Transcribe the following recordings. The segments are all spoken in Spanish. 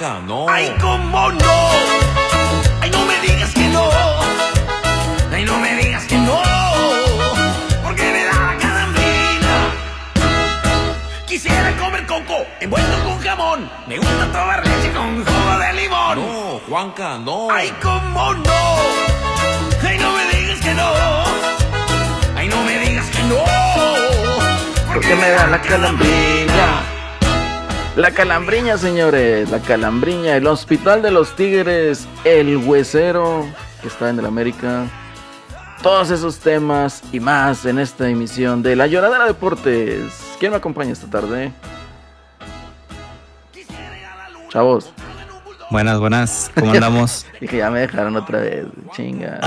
No. Ay, cómo no. Ay, no me digas que no. Ay, no me digas que no. Porque me da calambrina. Quisiera comer coco envuelto con jamón. Me gusta tomar leche con jugo de limón. No, Juanca, no. Ay, cómo no. Ay, no me digas que no. Ay, no me digas que no. Porque me da la calambrina. La calambriña, señores, la calambriña, el hospital de los tigres, el huesero que está en el América. Todos esos temas y más en esta emisión de La Lloradera Deportes. ¿Quién me acompaña esta tarde? Chavos. Buenas, buenas, ¿cómo andamos? Dije, ya me dejaron otra vez, chinga.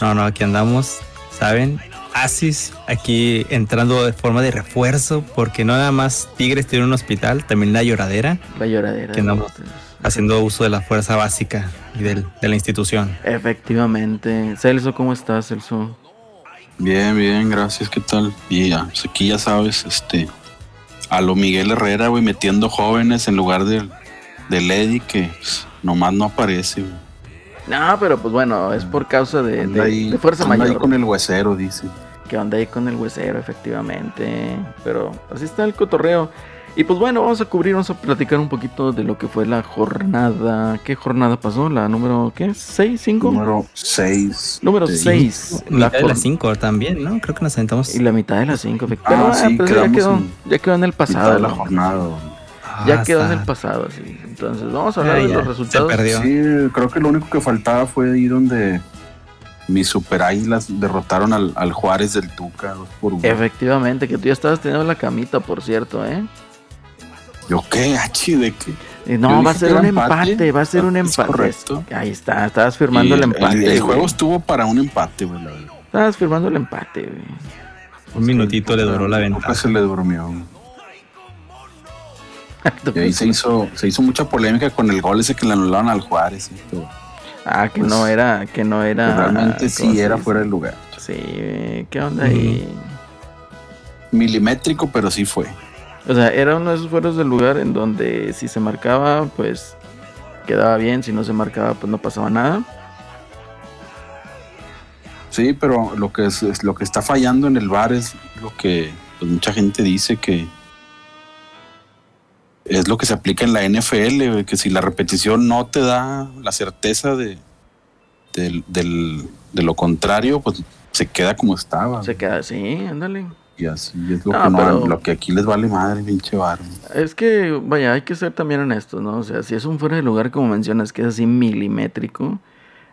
No, no, aquí andamos, ¿saben? Asis aquí entrando de forma de refuerzo, porque no nada más Tigres tiene un hospital, también la lloradera. La lloradera. Que andamos haciendo uso de la fuerza básica y del, de la institución. Efectivamente. Celso, ¿cómo estás, Celso? Bien, bien, gracias, ¿qué tal? Y ya, pues aquí ya sabes, este, a lo Miguel Herrera, güey, metiendo jóvenes en lugar de, de Lady, que pues, nomás no aparece, güey. No, pero pues bueno, es por causa de, de- ahí- de fuerza anda ahí mayor. con el huesero, dice. Que anda ahí con el huesero, efectivamente. Pero así está el cotorreo. Y pues bueno, vamos a cubrir, vamos a platicar un poquito de lo que fue la jornada. ¿Qué jornada pasó? ¿La número qué? ¿6? ¿5? Número 6. Número 6. La de las 5 también, ¿no? Creo que nos sentamos. Y la mitad de las 5, Ah, efectivamente. sí, Pero ya quedó, en ya quedó en el pasado. de la ¿no? jornada. güey. Ya Ah, quedó en el pasado, sí. Entonces, vamos a hablar Ah, de los se resultados. perdió. Sí, creo que lo único que faltaba fue ahí donde mis super águilas derrotaron al, al Juárez del Tuca dos por uno. Efectivamente, que tú ya estabas teniendo la camita, por cierto, ¿eh? Yo qué, achi, de qué. No, va a ser un empate, empate. va a ser un Es empate. correcto. Ahí está, estabas firmando Y el empate. El, juego estuvo para un empate, güey. Estabas firmando el empate, güey. Un minutito le duró la ventaja. se le durmió. Y ahí se hizo, se hizo mucha polémica con el gol ese que le anularon al Juárez. ¿sí? Ah, que Pues, no era, que no era. realmente ¿cómo sí era fuera de lugar. Sí, ¿qué onda ahí? Milimétrico, pero sí fue. O sea, era uno de esos fueros del lugar en donde si se marcaba, pues quedaba bien, si no se marcaba, pues no pasaba nada. Sí, pero lo que es, es lo que está fallando en el bar es lo que pues, mucha gente dice que es lo que se aplica en la NFL, que si la repetición no te da la certeza de, del- del- de lo contrario, pues se queda como estaba. Se queda así, ándale. Y así es lo, No, que no- pero- lo que aquí les vale madre, pinche bar. Es que, vaya, hay que ser también honestos, ¿no? O sea, si es un fuera de lugar, como mencionas, que es así milimétrico,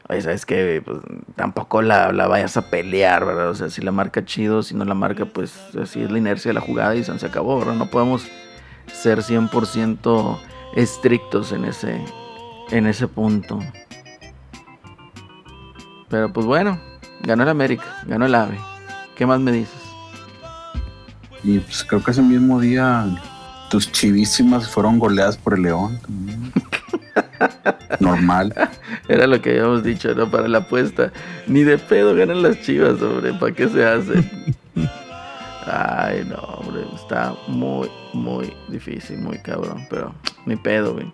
oye, sabes que pues, tampoco la, la vayas a pelear, ¿verdad? O sea, si la marca chido, si no la marca, pues así es la inercia de la jugada y se acabó, ¿verdad? No podemos ser 100% estrictos en ese, en ese punto. Pero pues bueno, ganó el América, ganó el AVE. ¿Qué más me dices? Y pues creo que ese mismo día tus chivísimas fueron goleadas por el León. Normal. Era lo que habíamos dicho, ¿no? Para la apuesta. Ni de pedo ganan las chivas, hombre. ¿Para qué se hacen? Ay, no, hombre. Está muy, muy difícil, muy cabrón. Pero ni pedo, güey.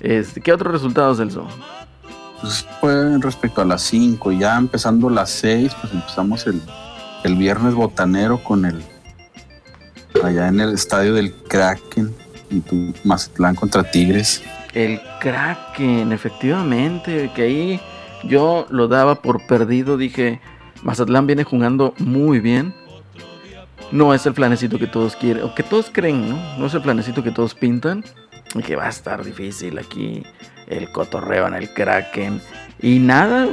Este, ¿Qué otros resultados, Celso? Pues fue respecto a las 5, ya empezando las 6, pues empezamos el, el viernes botanero con el allá en el estadio del Kraken, y tu Mazatlán contra Tigres. El Kraken, efectivamente. Que ahí yo lo daba por perdido. Dije, Mazatlán viene jugando muy bien. No es el planecito que todos quieren, o que todos creen, ¿no? No es el planecito que todos pintan. Y que va a estar difícil aquí el cotorreo en el Kraken. Y nada,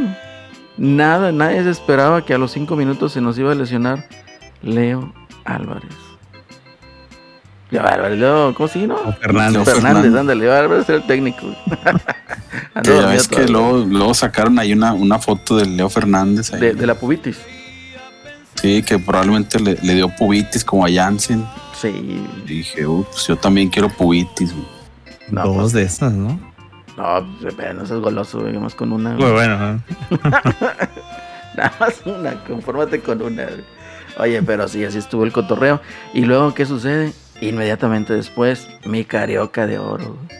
nada, nadie se esperaba que a los cinco minutos se nos iba a lesionar Leo Álvarez. Leo Álvarez, Leo, ¿cómo se llama? O Fernández. Fernández, ándale, Leo Álvarez era el técnico. Que ya ves que luego, luego sacaron ahí una, una foto de Leo Fernández. ahí. de, de la pubitis. Sí, que probablemente le, le dio pubitis como a Jansen. Sí. Y dije, "Uh, pues yo también quiero pubitis. güey". No, Dos pues- de esas, ¿no? No, pues, pero no seas goloso, güey, más con una. güey. Muy bueno. ¿eh? Nada más una, confórmate con una. güey. Oye, pero sí, así estuvo el cotorreo. Y luego, ¿qué sucede? Inmediatamente después, mi carioca de oro. güey.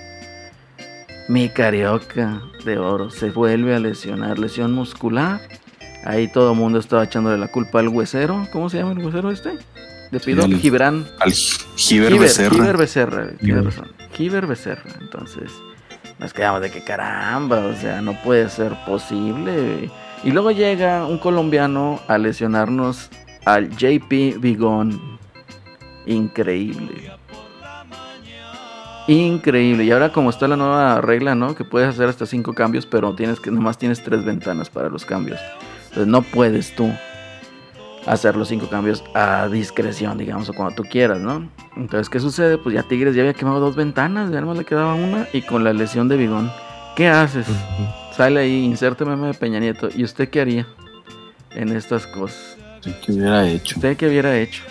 Mi carioca de oro se vuelve a lesionar, lesión muscular. Ahí todo el mundo estaba echándole la culpa al huesero. ¿Cómo se llama el huesero este? De pido El- Gibran. Al Giver Becerra. Becerra, razón. Becerra. Entonces, nos quedamos de que caramba, o sea, no puede ser posible. Y luego llega un colombiano a lesionarnos al JP Vigón. Increíble. Increíble. Y ahora como está la nueva regla, ¿no? Que puedes hacer hasta cinco cambios, pero tienes que nomás tienes tres ventanas para los cambios. Entonces no puedes tú hacer los cinco cambios a discreción, digamos, o cuando tú quieras, ¿no? Entonces, ¿qué sucede? Pues ya Tigres ya había quemado dos ventanas, ya nomás le quedaba una y con la lesión de Bigón. ¿Qué haces? Sale ahí, inserte meme de Peña Nieto. ¿Y usted qué haría en estas cosas? Sí, ¿Qué hubiera hecho? ¿Usted qué hubiera hecho?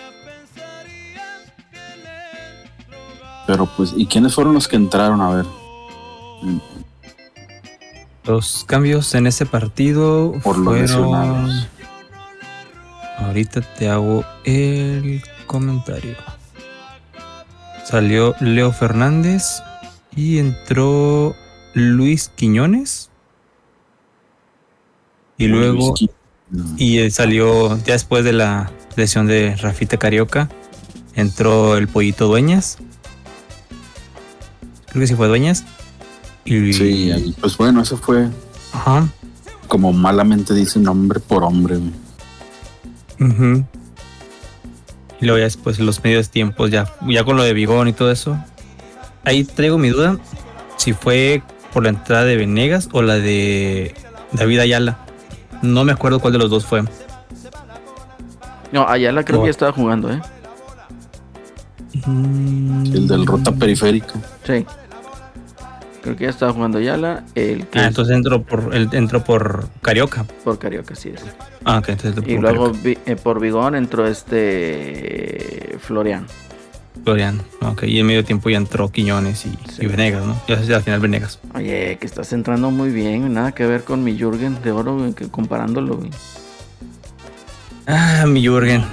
Pero pues, ¿y quiénes fueron los que entraron? A ver. Los cambios en ese partido Por los fueron... lesionados. Ahorita te hago el comentario. Salió Leo Fernández y entró Luis Quiñones. Y luego Luis y eh, salió ya después de la lesión de Rafita Carioca, entró el pollito Dueñas. Creo que sí fue Dueñas. Y Sí, pues bueno, eso fue Ajá. como malamente dicen hombre por hombre. güey. Y luego ya después los medios tiempos, ya, ya con lo de Bigón y todo eso. Ahí traigo mi duda si fue por la entrada de Venegas o la de David Ayala. No me acuerdo cuál de los dos fue. No, Ayala creo Oh. que ya estaba jugando, ¿eh? El del ruta periférica. Sí. Creo que ya estaba jugando Ayala, el que Ah, es entonces entró por, él entró por Carioca. por Carioca, sí es. Ah, ok, entonces Y por luego vi- eh, por Bigón entró este Florian. Florian. Ok, y en medio tiempo ya entró Quiñones y, Sí. y Venegas, ¿no? Ya al final Venegas. Oye, que estás entrando muy bien, nada que ver con mi Jürgen de oro, que comparándolo, güey. Ah, mi Jürgen.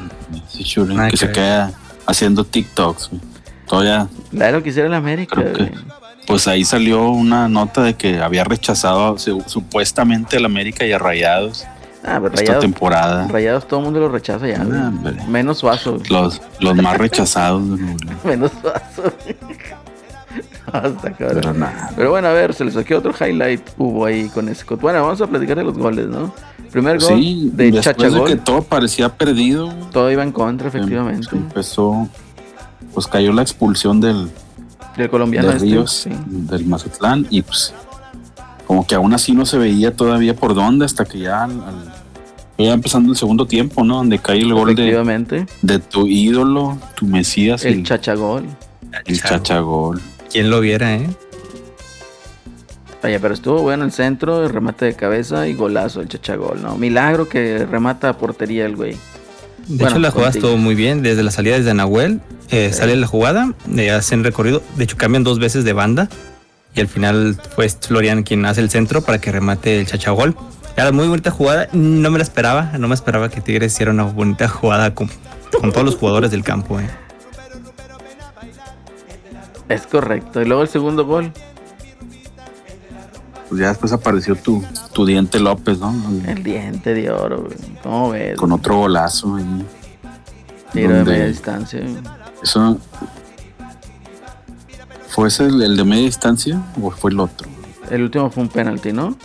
Shuren Ah, que se queda haciendo TikToks. güey. Todavía, La que hiciera el América, Creo que- güey. Pues ahí salió una nota de que había rechazado su- supuestamente al América y a Rayados Ah, pero esta rayados, temporada. rayados todo el mundo lo rechaza ya. Ah. Menos suazo. Los, los más rechazados. Menos suazo. Hasta cabrón. Pero nada. Pero bueno, a ver, se les saqué otro highlight hubo ahí con ese. Bueno, vamos a platicar de los goles, ¿no? Primer gol Sí, de después de Chachagol. que todo parecía perdido. Todo iba en contra, efectivamente. Empezó, pues cayó la expulsión del, Del colombiano de este. Ríos, sí. del Mazatlán, y pues como que aún así no se veía todavía por dónde hasta que ya, al- al- ya empezando el segundo tiempo, ¿no? Donde cae el gol de, de tu ídolo, tu Mesías, El el, chachagol. el chachagol. Quien lo viera, ¿eh? Oye, pero estuvo bueno el centro, el remate de cabeza y golazo el chachagol, ¿no? Milagro que remata a portería el güey. De Bueno, hecho, la jugada contigo. estuvo muy bien. Desde la salida desde Nahuel, eh, sale la jugada, eh, hacen recorrido. De hecho, cambian dos veces de banda. Y al final fue Florian quien hace el centro para que remate el chachagol. Era muy bonita jugada. No me la esperaba. No me esperaba que Tigres hiciera una bonita jugada con, con todos los jugadores del campo. eh. Es correcto. Y luego el segundo gol. Pues ya después apareció tu, tu diente López, ¿no? El diente de oro, güey. ¿Cómo ves? Con otro golazo. ahí. Tiro de media distancia. güey. Eso. ¿Fue ese el, el de media distancia o fue el otro? El último fue un penalti, ¿no?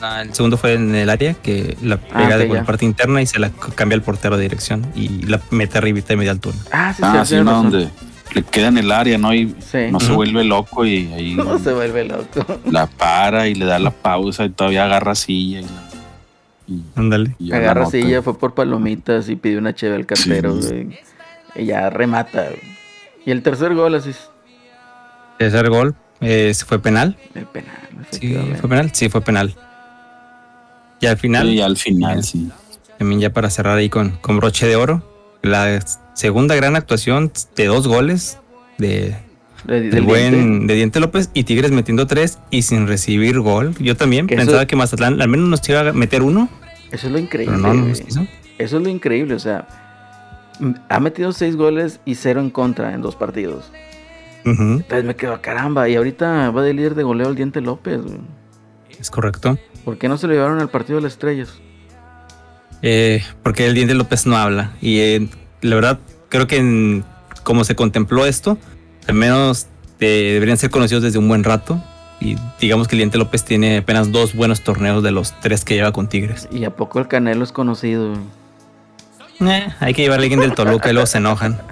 Ah, El segundo fue en el área que la Ah, pega ok, de la parte interna y se la cambia el portero de dirección y la mete arribita de media altura. Ah, sí, Ah, sí, sí, ¿no? Donde le queda en el área, ¿no? Y Sí. no se vuelve loco y ahí No se vuelve loco. la para y le da la pausa y todavía agarra silla. Y, la- y- Ándale. y Agarra silla, fue por palomitas y pidió una cheve al cartero, Sí. güey. Y ya remata. Y el tercer gol, así es. Tercer gol eh, fue penal. El penal, Sí, efectivamente. fue penal. Sí, fue penal. Y al final, Sí, al final, sí. también ya para cerrar ahí con, con broche de oro, la segunda gran actuación de dos goles de, De- del del buen diente. de Diente López y Tigres metiendo tres y sin recibir gol. Yo también Que pensaba eso- que Mazatlán al menos nos iba a meter uno, Eso es lo increíble. no. Eso es lo increíble, o sea, ha metido seis goles y cero en contra en dos partidos. Entonces me quedo, caramba, y ahorita va de líder de goleo el Diente López. güey. Es correcto. ¿Por qué no se lo llevaron al partido de las estrellas? Eh, porque el Diente López no habla. Y eh, la verdad, creo que en- como se contempló esto, al menos eh, deberían ser conocidos desde un buen rato. Y digamos que el Diente López tiene apenas dos buenos torneos de los tres que lleva con Tigres. Y a poco el Canelo es conocido. Eh, hay que llevarle a alguien del Toluca y luego se enojan.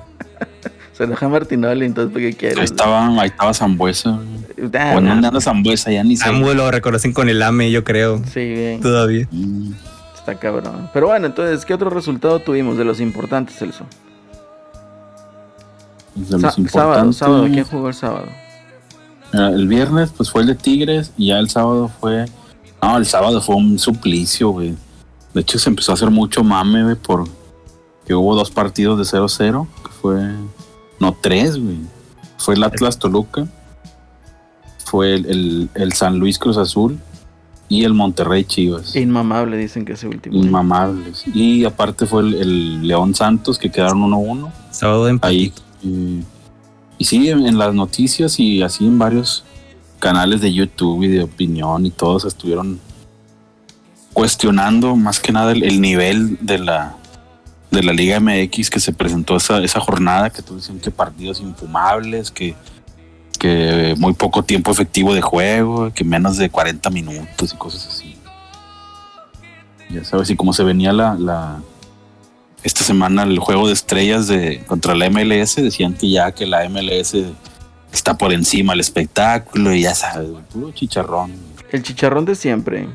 Se deja Martinoli, entonces ¿para qué Ahí quieres? estaba, ahí estaba Zambuesa. Ah, Bueno, no. ¿dónde anda Zambuesa? Ya ni sé. Ambos lo reconocen con el AME, yo creo. Sí, güey, Todavía. Mm, está cabrón. Pero bueno, entonces, ¿qué otro resultado tuvimos de los importantes, Celso? De los sábado, sábado, ¿quién jugó el sábado? Ah, El viernes, pues fue el de Tigres y ya el sábado fue. No, el sábado fue un suplicio, güey. De hecho, se empezó a hacer mucho mame, güey, por que hubo dos partidos de 0-0, que fue. No, tres, güey. Fue el Atlas Toluca, fue el, el- el San Luis Cruz Azul y el Monterrey Chivas. Inmamable, dicen que ese último. Inmamables. Y aparte fue el, el León Santos, que quedaron 1-1. Sábado de. Ahí. eh, y sí, en, en las noticias y así en varios canales de YouTube y de opinión y todos estuvieron cuestionando más que nada el, el nivel de la de la Liga MX que se presentó esa, esa jornada, que todos dicen que partidos infumables, que, que muy poco tiempo efectivo de juego, que menos de 40 minutos y cosas así. Ya sabes, y como se venía la, la, esta semana el juego de estrellas de contra la MLS decían que ya que la MLS está por encima del espectáculo y ya sabes, puro chicharrón. El chicharrón de siempre.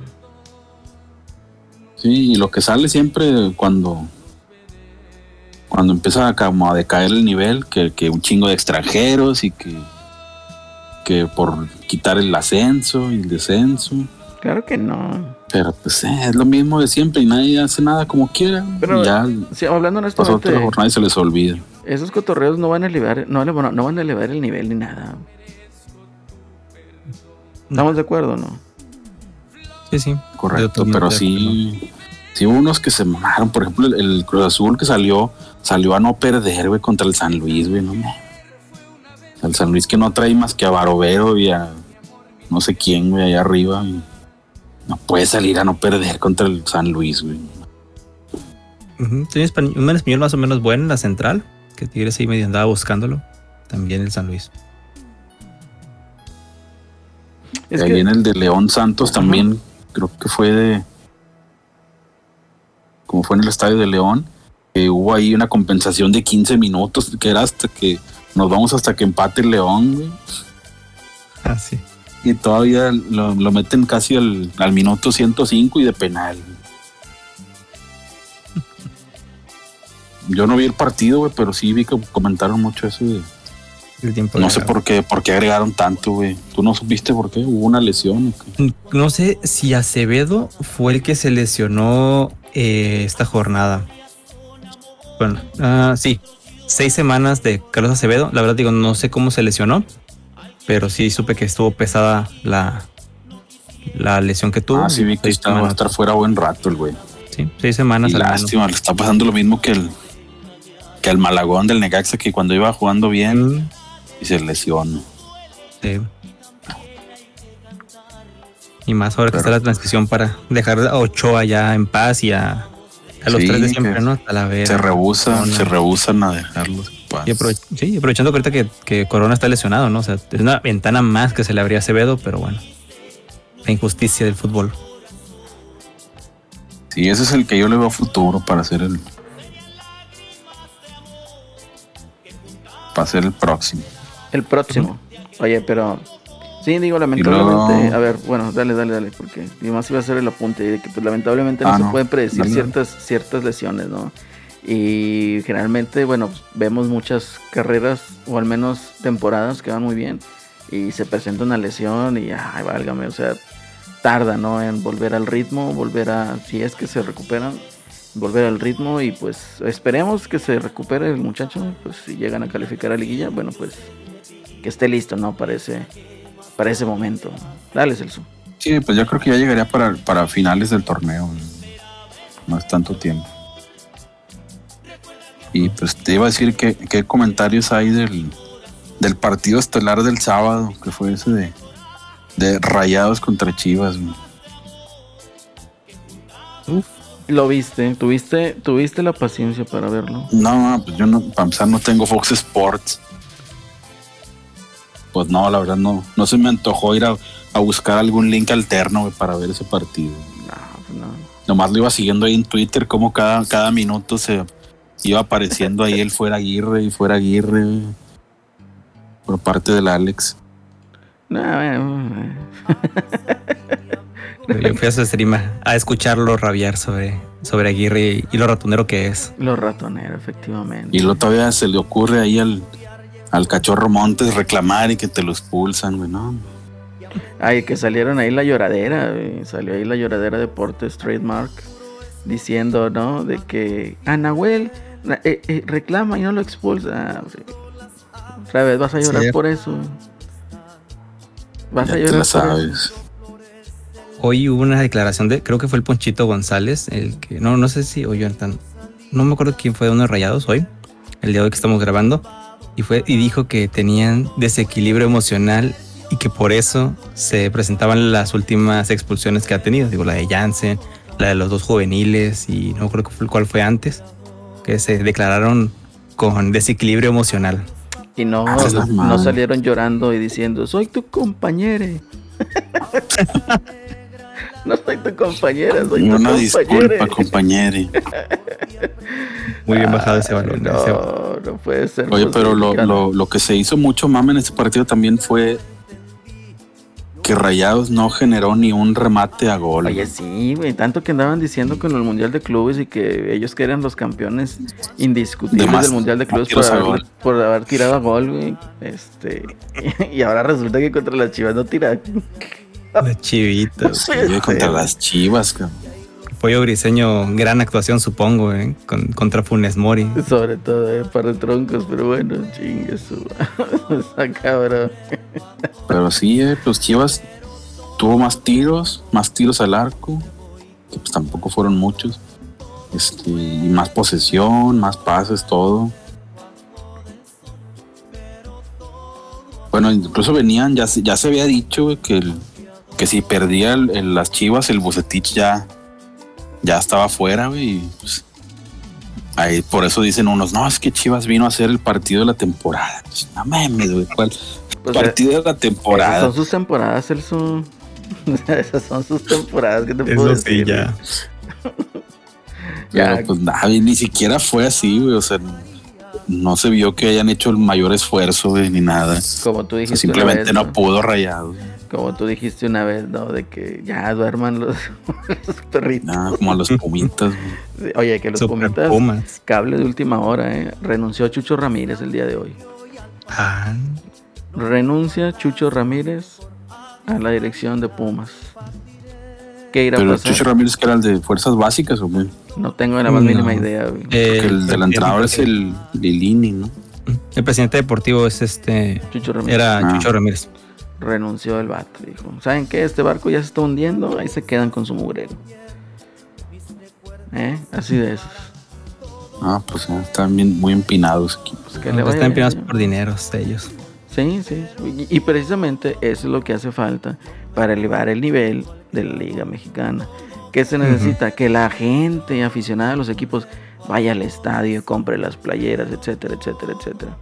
Sí, y lo que sale siempre cuando cuando empieza a, como a decaer el nivel, que, que un chingo de extranjeros y que que por quitar el ascenso y el descenso, Claro que no. pero pues eh, es lo mismo de siempre y nadie hace nada como quiera. Pero- ya Sí, hablando pasó honestamente, otra jornada y se les olvida. esos cotorreos no van a elevar, no, no van a elevar el nivel ni nada. ¿Estamos de acuerdo, no? Sí, sí. Correcto, pero sí, sí unos que se mamaron. Por ejemplo, el, el Cruz Azul que salió, salió a no perder, güey, contra el San Luis, güey, no El San Luis que no trae más que a Barovero y a no sé quién, güey, allá arriba. y no puede salir a no perder contra el San Luis, güey. Tiene un español más o menos bueno en la central, que Tigres ahí medio andaba buscándolo. También el San Luis. Es ahí que, viene el de León Santos también, creo que fue de. Como fue en el estadio de León, que hubo ahí una compensación de 15 minutos, que era hasta que nos vamos hasta que empate el León, güey. Ah, sí. Y todavía lo, lo meten casi al, al minuto 105 y de penal. Yo no vi el partido, güey, pero sí vi que comentaron mucho eso. de- El tiempo no sé por qué, por qué agregaron tanto, güey. ¿Tú no supiste por qué? ¿Hubo una lesión? No sé si Acevedo fue el que se lesionó eh, esta jornada. Bueno, ah, sí, seis semanas de Carlos Acevedo. La verdad digo, no sé cómo se lesionó, pero sí supe que estuvo pesada la, la lesión que tuvo. Ah, sí vi que está, va a estar fuera buen rato el güey. Sí, seis semanas Y lástima, le está pasando lo mismo que el que al Malagón del Necaxa, que cuando iba jugando bien Mm, y se lesiona. sí. Y más ahora que está la transición para dejar a Ochoa ya en paz y a, a los Sí, tres de siempre, ¿no? A la vera. Se rehusan, se rehusan a dejarlos. Y aprove- sí, aprovechando que ahorita que, que Corona está lesionado, ¿no? O sea, es una ventana más que se le abría a Acevedo, pero bueno. La injusticia del fútbol. Sí, ese es el que yo le veo futuro para ser el. Para ser el próximo. el próximo. Oye, pero... Sí, digo, lamentablemente... A ver, bueno, dale, dale, dale, porque más iba a hacer el apunte de que pues lamentablemente no Ah, se pueden predecir Dale, ciertas, ciertas lesiones, ¿no? Y generalmente, bueno, pues, vemos muchas carreras o al menos temporadas que van muy bien y se presenta una lesión y, ay, válgame, o sea, tarda, ¿no? En volver al ritmo, volver a, si es que se recuperan, volver al ritmo y pues esperemos que se recupere el muchacho, pues si llegan a calificar a liguilla, bueno, pues que esté listo, ¿no? Para ese, para ese momento. Dale, Celso. Sí, pues yo creo que ya llegaría para, para finales del torneo. No es tanto tiempo. Y pues te iba a decir que, qué comentarios hay del, del partido estelar del sábado, que fue ese de, de Rayados contra Chivas. güey. Lo viste, tuviste, tuviste la paciencia para verlo. No, pues yo no, para empezar no tengo Fox Sports. Pues no, la verdad no, no se me antojó ir a, a buscar algún link alterno para ver ese partido. No, pues no. Nomás lo iba siguiendo ahí en Twitter, como cada, cada minuto se iba apareciendo ahí el fuera Aguirre y fuera Aguirre por parte del Alex. No, bueno, Yo fui a su stream a, a escucharlo rabiar sobre, sobre Aguirre y lo ratonero que es. Los ratoneros, efectivamente. Y luego todavía se le ocurre ahí al, al cachorro Montes reclamar y que te lo expulsan, güey, ¿no? Ay, que salieron ahí la lloradera, güey. salió ahí la lloradera Deportes Trademark diciendo, ¿no? De que a Nahuel na- eh, eh, reclama y no lo expulsa. Ah. Otra vez vas a llorar Sí. por eso. Vas Ya a te llorar la por eso. sabes. Hoy hubo una declaración de, creo que fue el Ponchito González, el que, no, no sé si, o Jonathan, no me acuerdo quién fue de unos rayados hoy, el día de hoy que estamos grabando, y fue, y dijo que tenían desequilibrio emocional y que por eso se presentaban las últimas expulsiones que ha tenido, digo, la de Jansen, la de los dos juveniles, y no creo que fue cuál fue antes, que se declararon con desequilibrio emocional. Y no, Ah, no salieron llorando y diciendo, soy tu compañera. no soy tu compañera, soy tu Una compañera. disculpa, compañero. Muy bien bajado ese balón. ese- No, no puede ser. Oye, pero lo, lo, lo que se hizo mucho mame en este partido también fue que Rayados no generó ni un remate a gol. Oye, sí, güey, tanto que andaban diciendo con el Mundial de Clubes y que ellos que eran los campeones indiscutibles De del Mundial de Clubes por haber, por haber tirado a gol, güey. Este, y ahora resulta que contra las Chivas no tira. Las chivitas. Sí, contra las chivas, cabrón. Pollo Briseño, gran actuación, supongo, ¿eh? Con- contra Funes Mori. Sobre todo, eh, par de troncos, pero bueno, chingue su. Está cabrón. Pero sí, eh, pues Chivas tuvo más tiros, más tiros al arco, que pues tampoco fueron muchos. Este, y más posesión, más pases, todo. Bueno, incluso venían, ya, se- ya se había dicho que, el- que si perdía el- el- las Chivas, el Bucetich ya, ya estaba fuera, güey. y, pues, ahí, por eso dicen unos, no, es que Chivas vino a hacer el partido de la temporada. Pues, no mames, güey, ¿cuál Pues, eh, partido de la esas temporada? son sus temporadas, Celso. Esas son sus temporadas, ¿qué te puedo Eso sí, decir? ya. Ya. Pero pues nada, ni siquiera fue así, güey. O sea, no se vio que hayan hecho el mayor esfuerzo, güey, ni nada. Como tú O sea, dijiste. simplemente una vez, no pudo rayado. Como tú dijiste una vez, ¿no? De que ya duerman los, los perritos. Nada, como a los pumitas, güey. Oye, que los Super pumitas, Pumas. cable de última hora, ¿eh? Renunció Chucho Ramírez el día de hoy. Ah, Renuncia Chucho Ramírez a la dirección de Pumas. ¿Qué irá a Pero pasar? Chucho Ramírez, que era el de fuerzas básicas, o qué? No tengo la más No. mínima idea, güey. eh, Porque el del entrenador es el Lilini, ¿no? El presidente deportivo es este. Chucho Ramírez Era Ah. Chucho Ramírez. Renunció el vato. Dijo, ¿saben qué? Este barco ya se está hundiendo. Ahí se quedan con su mugrero. ¿Eh? Así de esos. Ah, pues ya están bien, muy empinados aquí. Pues que le vaya Están empinados por dineros ellos. Sí, sí. Y, y precisamente eso es lo que hace falta para elevar el nivel de la Liga Mexicana. ¿Qué se necesita? Que la gente aficionada a los equipos vaya al estadio, compre las playeras, etcétera, etcétera, etcétera.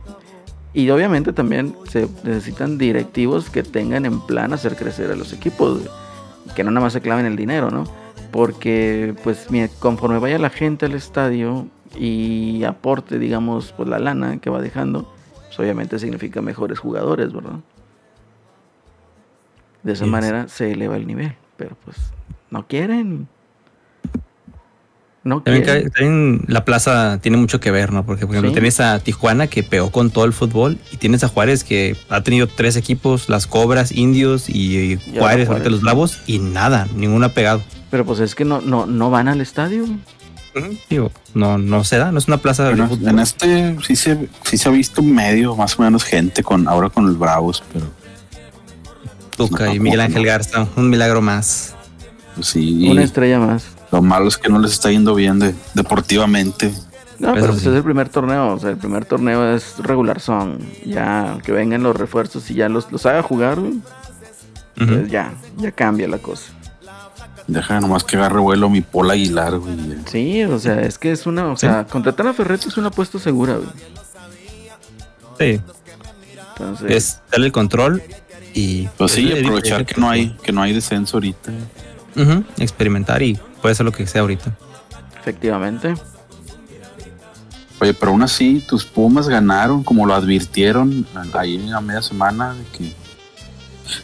Y obviamente también se necesitan directivos que tengan en plan hacer crecer a los equipos, que no nada más se claven el dinero, ¿no? Porque pues conforme vaya la gente al estadio y aporte, digamos, pues la lana que va dejando, pues obviamente significa mejores jugadores, ¿verdad? De esa Yes. manera se eleva el nivel, pero pues no quieren. No También, también la plaza tiene mucho que ver, ¿no? Porque, por ejemplo, Sí. tienes a Tijuana que pegó con todo el fútbol y tienes a Juárez que ha tenido tres equipos, las Cobras, Indios y, Juárez, ahorita los Bravos, y nada, ninguno ha pegado. Pero pues es que no, no, no van al estadio. Digo, no, no se da, no es una plaza de Bueno, fútbol. en este sí se, sí se ha visto medio, más o menos gente con ahora con los Bravos, pero Tuca no, y Miguel. Ángel Garza, un milagro más. pues sí. Una estrella más. Lo malo es que no les está yendo bien de, deportivamente. No, pero pues sí. es el primer torneo, o sea, el primer torneo es regular son. Ya que vengan los refuerzos y ya los, los haga jugar, güey, pues ya, ya cambia la cosa. Deja nomás que agarre vuelo mi Paul Aguilar, güey. Sí, o sea, es que es una, o Sí. sea, contratar a Ferretti es una apuesta segura, güey. Sí, Entonces, es darle el control y Pues sí, aprovechar que no hay, que no hay descenso ahorita. Experimentar y puede ser lo que sea ahorita. efectivamente. Oye, pero aún así, tus Pumas ganaron, como lo advirtieron ahí a media semana, de que,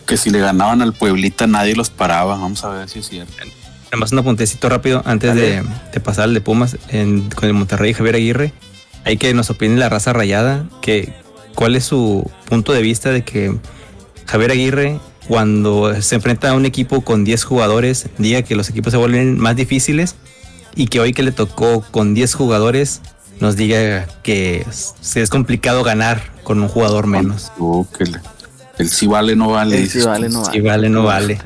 que si le ganaban al Pueblita nadie los paraba. Vamos a ver si es cierto. Nada más un apuntecito rápido antes de, de pasar al de Pumas en- con el Monterrey Javier Aguirre. Hay que nos opine la raza rayada, que cuál es su punto de vista de que Javier Aguirre cuando se enfrenta a un equipo con 10 jugadores diga que los equipos se vuelven más difíciles y que hoy que le tocó con 10 jugadores nos diga que se es complicado ganar con un jugador menos. Oh, que el, el sí vale, no vale. El sí vale, no Sí vale. vale, no vale.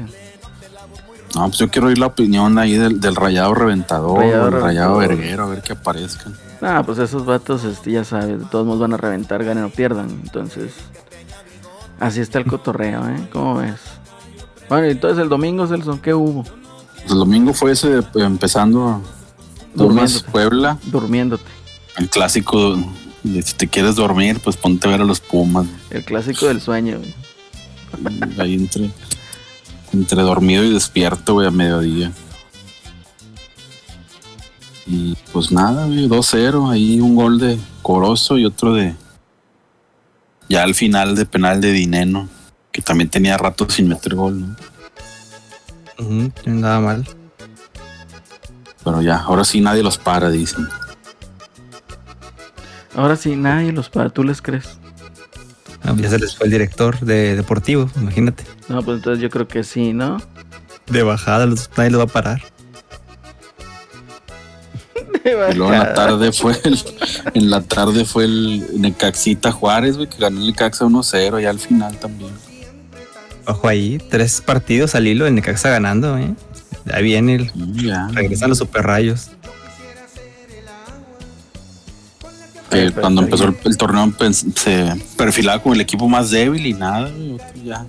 No, pues yo quiero oír la opinión ahí del, del rayado reventador, Rayado del rayado verguero, a ver que aparezcan. Ah, pues esos vatos, este, ya sabes, de todos modos van a reventar, ganen o pierdan. Entonces, así está el cotorreo, ¿eh? ¿Cómo ves? Bueno, entonces el domingo, Celso, ¿qué hubo? Pues el domingo fue ese empezando Durmiéndote. Puebla, Durmiéndote. el clásico de si te quieres dormir, pues ponte a ver a los Pumas. El clásico del sueño, güey. Ahí entre, entre dormido y despierto, güey, a mediodía. Y pues nada, güey, 2-0. Ahí un gol de Corozo y otro de. Ya al final de penal de Dineno, que también tenía rato sin meter gol, ¿no? Nada mal. Pero ya, ahora sí nadie los para, dicen. Ahora sí, nadie los para, ¿tú les crees? Ah, Ya se les fue el director de deportivo, imagínate. No, pues entonces yo creo que sí, ¿no? De bajada, los- nadie lo va a parar. Y luego en la tarde fue el, en la tarde fue el Necaxita Juárez, güey, que ganó el Necaxa 1-0 ya al final también. Ojo ahí, tres partidos al hilo, el Necaxa ganando, ¿eh? Ahí viene el. Sí, ya. Regresan los super rayos. Cuando empezó el, el torneo se perfilaba como el equipo más débil y nada, ya.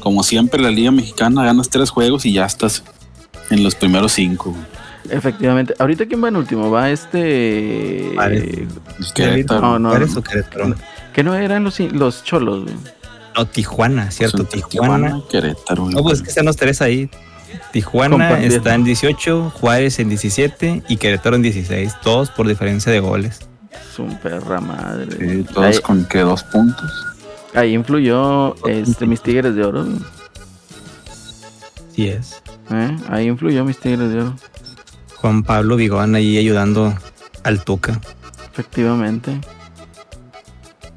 Como siempre la Liga Mexicana ganas tres juegos y ya estás en los primeros cinco. güey. Efectivamente. Ahorita quién va en último, va este. El Querétaro, No, no. ¿Juárez o Querétaro? que no eran los, los cholos, güey. No, Tijuana, ¿cierto? pues, Tijuana. y Querétaro. No, pues es que están los tres ahí. Tijuana está en 18, Juárez en 17 y Querétaro en 16, todos por diferencia de goles. Es un perra madre. Sí, todos ahí, con que dos puntos. ahí influyó este, mis tigres de oro. Sí es. ¿Eh? Ahí influyó mis tigres de oro. Juan Pablo Vigón ahí ayudando al Tuca. Efectivamente.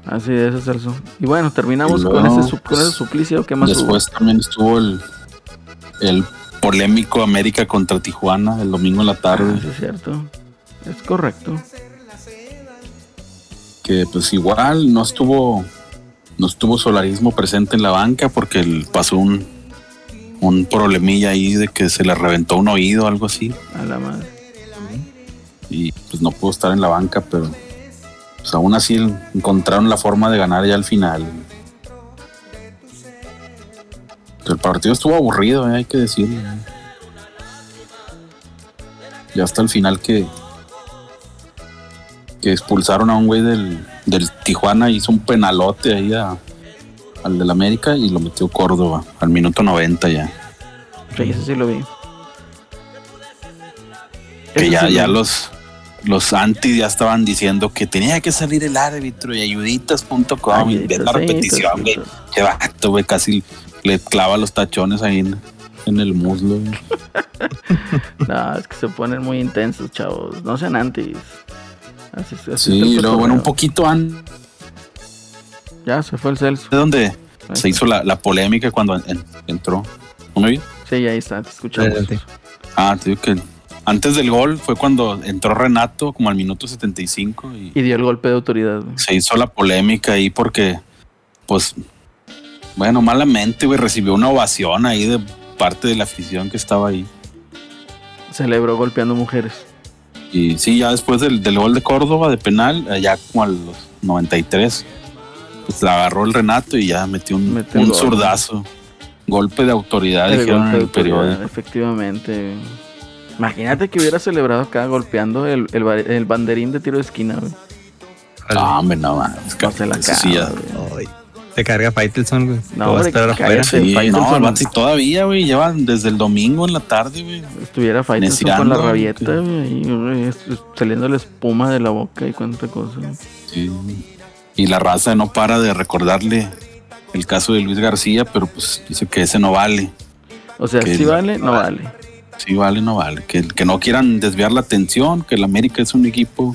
Así es, Celso. Y bueno, terminamos Y con, luego, ese, su- con ese suplicio. ¿Qué más hubo? Después también estuvo el, el polémico América contra Tijuana el domingo en la Ah, tarde. sí, es cierto. Es correcto. que pues igual no estuvo no estuvo solarismo presente en la banca porque el- pasó un un problemilla ahí de que se le reventó un oído algo así A la madre. y pues no pudo estar en la banca pero pues aún así encontraron la forma de ganar ya al final el partido estuvo aburrido eh, hay que decirlo eh. ya hasta el final que que expulsaron a un güey del, del Tijuana, hizo un penalote ahí a- al del América y lo metió Córdoba al minuto 90 ya. Sí, ese sí lo vi. Que ya, sí ya vi. los, los anti ya estaban diciendo que tenía que salir el árbitro y ayuditas.com y ves la repetición, güey. Qué vato, güey, casi le clava los tachones ahí en, en el muslo. No, es que se ponen muy intensos, chavos. No sean antis. Así, así Sí, luego, bueno, un poquito antes Ya se fue el Celso. de donde Ahí se hizo la, la polémica cuando en- entró. ¿No me vi? Sí, ahí está, te escuchamos. Adelante. Ah, te digo que antes del gol fue cuando entró Renato, como al minuto 75, y Y dio el golpe de autoridad. güey. se hizo la polémica ahí porque, pues, bueno, malamente, güey, recibió una ovación ahí de parte de la afición que estaba ahí. Celebró golpeando mujeres. Y sí, ya después del, del gol de Córdoba de penal, ya como a los 93, pues la agarró el Renato y ya metió un, Metió un gol. zurdazo. Golpe de autoridad, El dijeron en el periódico. Efectivamente. Imagínate que hubiera celebrado acá golpeando el, el, ba- el banderín de tiro de esquina, güey. No, hombre, no, man, es que No se la. Se carga Faitelson, güey. No, a hombre, esperar afuera. Sí, no, el y todavía, güey, llevan desde el domingo en la tarde, güey. Estuviera Faitelson con la rabieta, güey, saliendo la espuma de la boca y cuánta cosa. Sí. Y la raza no para de recordarle el caso de Luis García, pero pues dice que ese no vale. O sea, Que si vale, no vale. Sí vale, no vale. Que, que no quieran desviar la atención, que el América es un equipo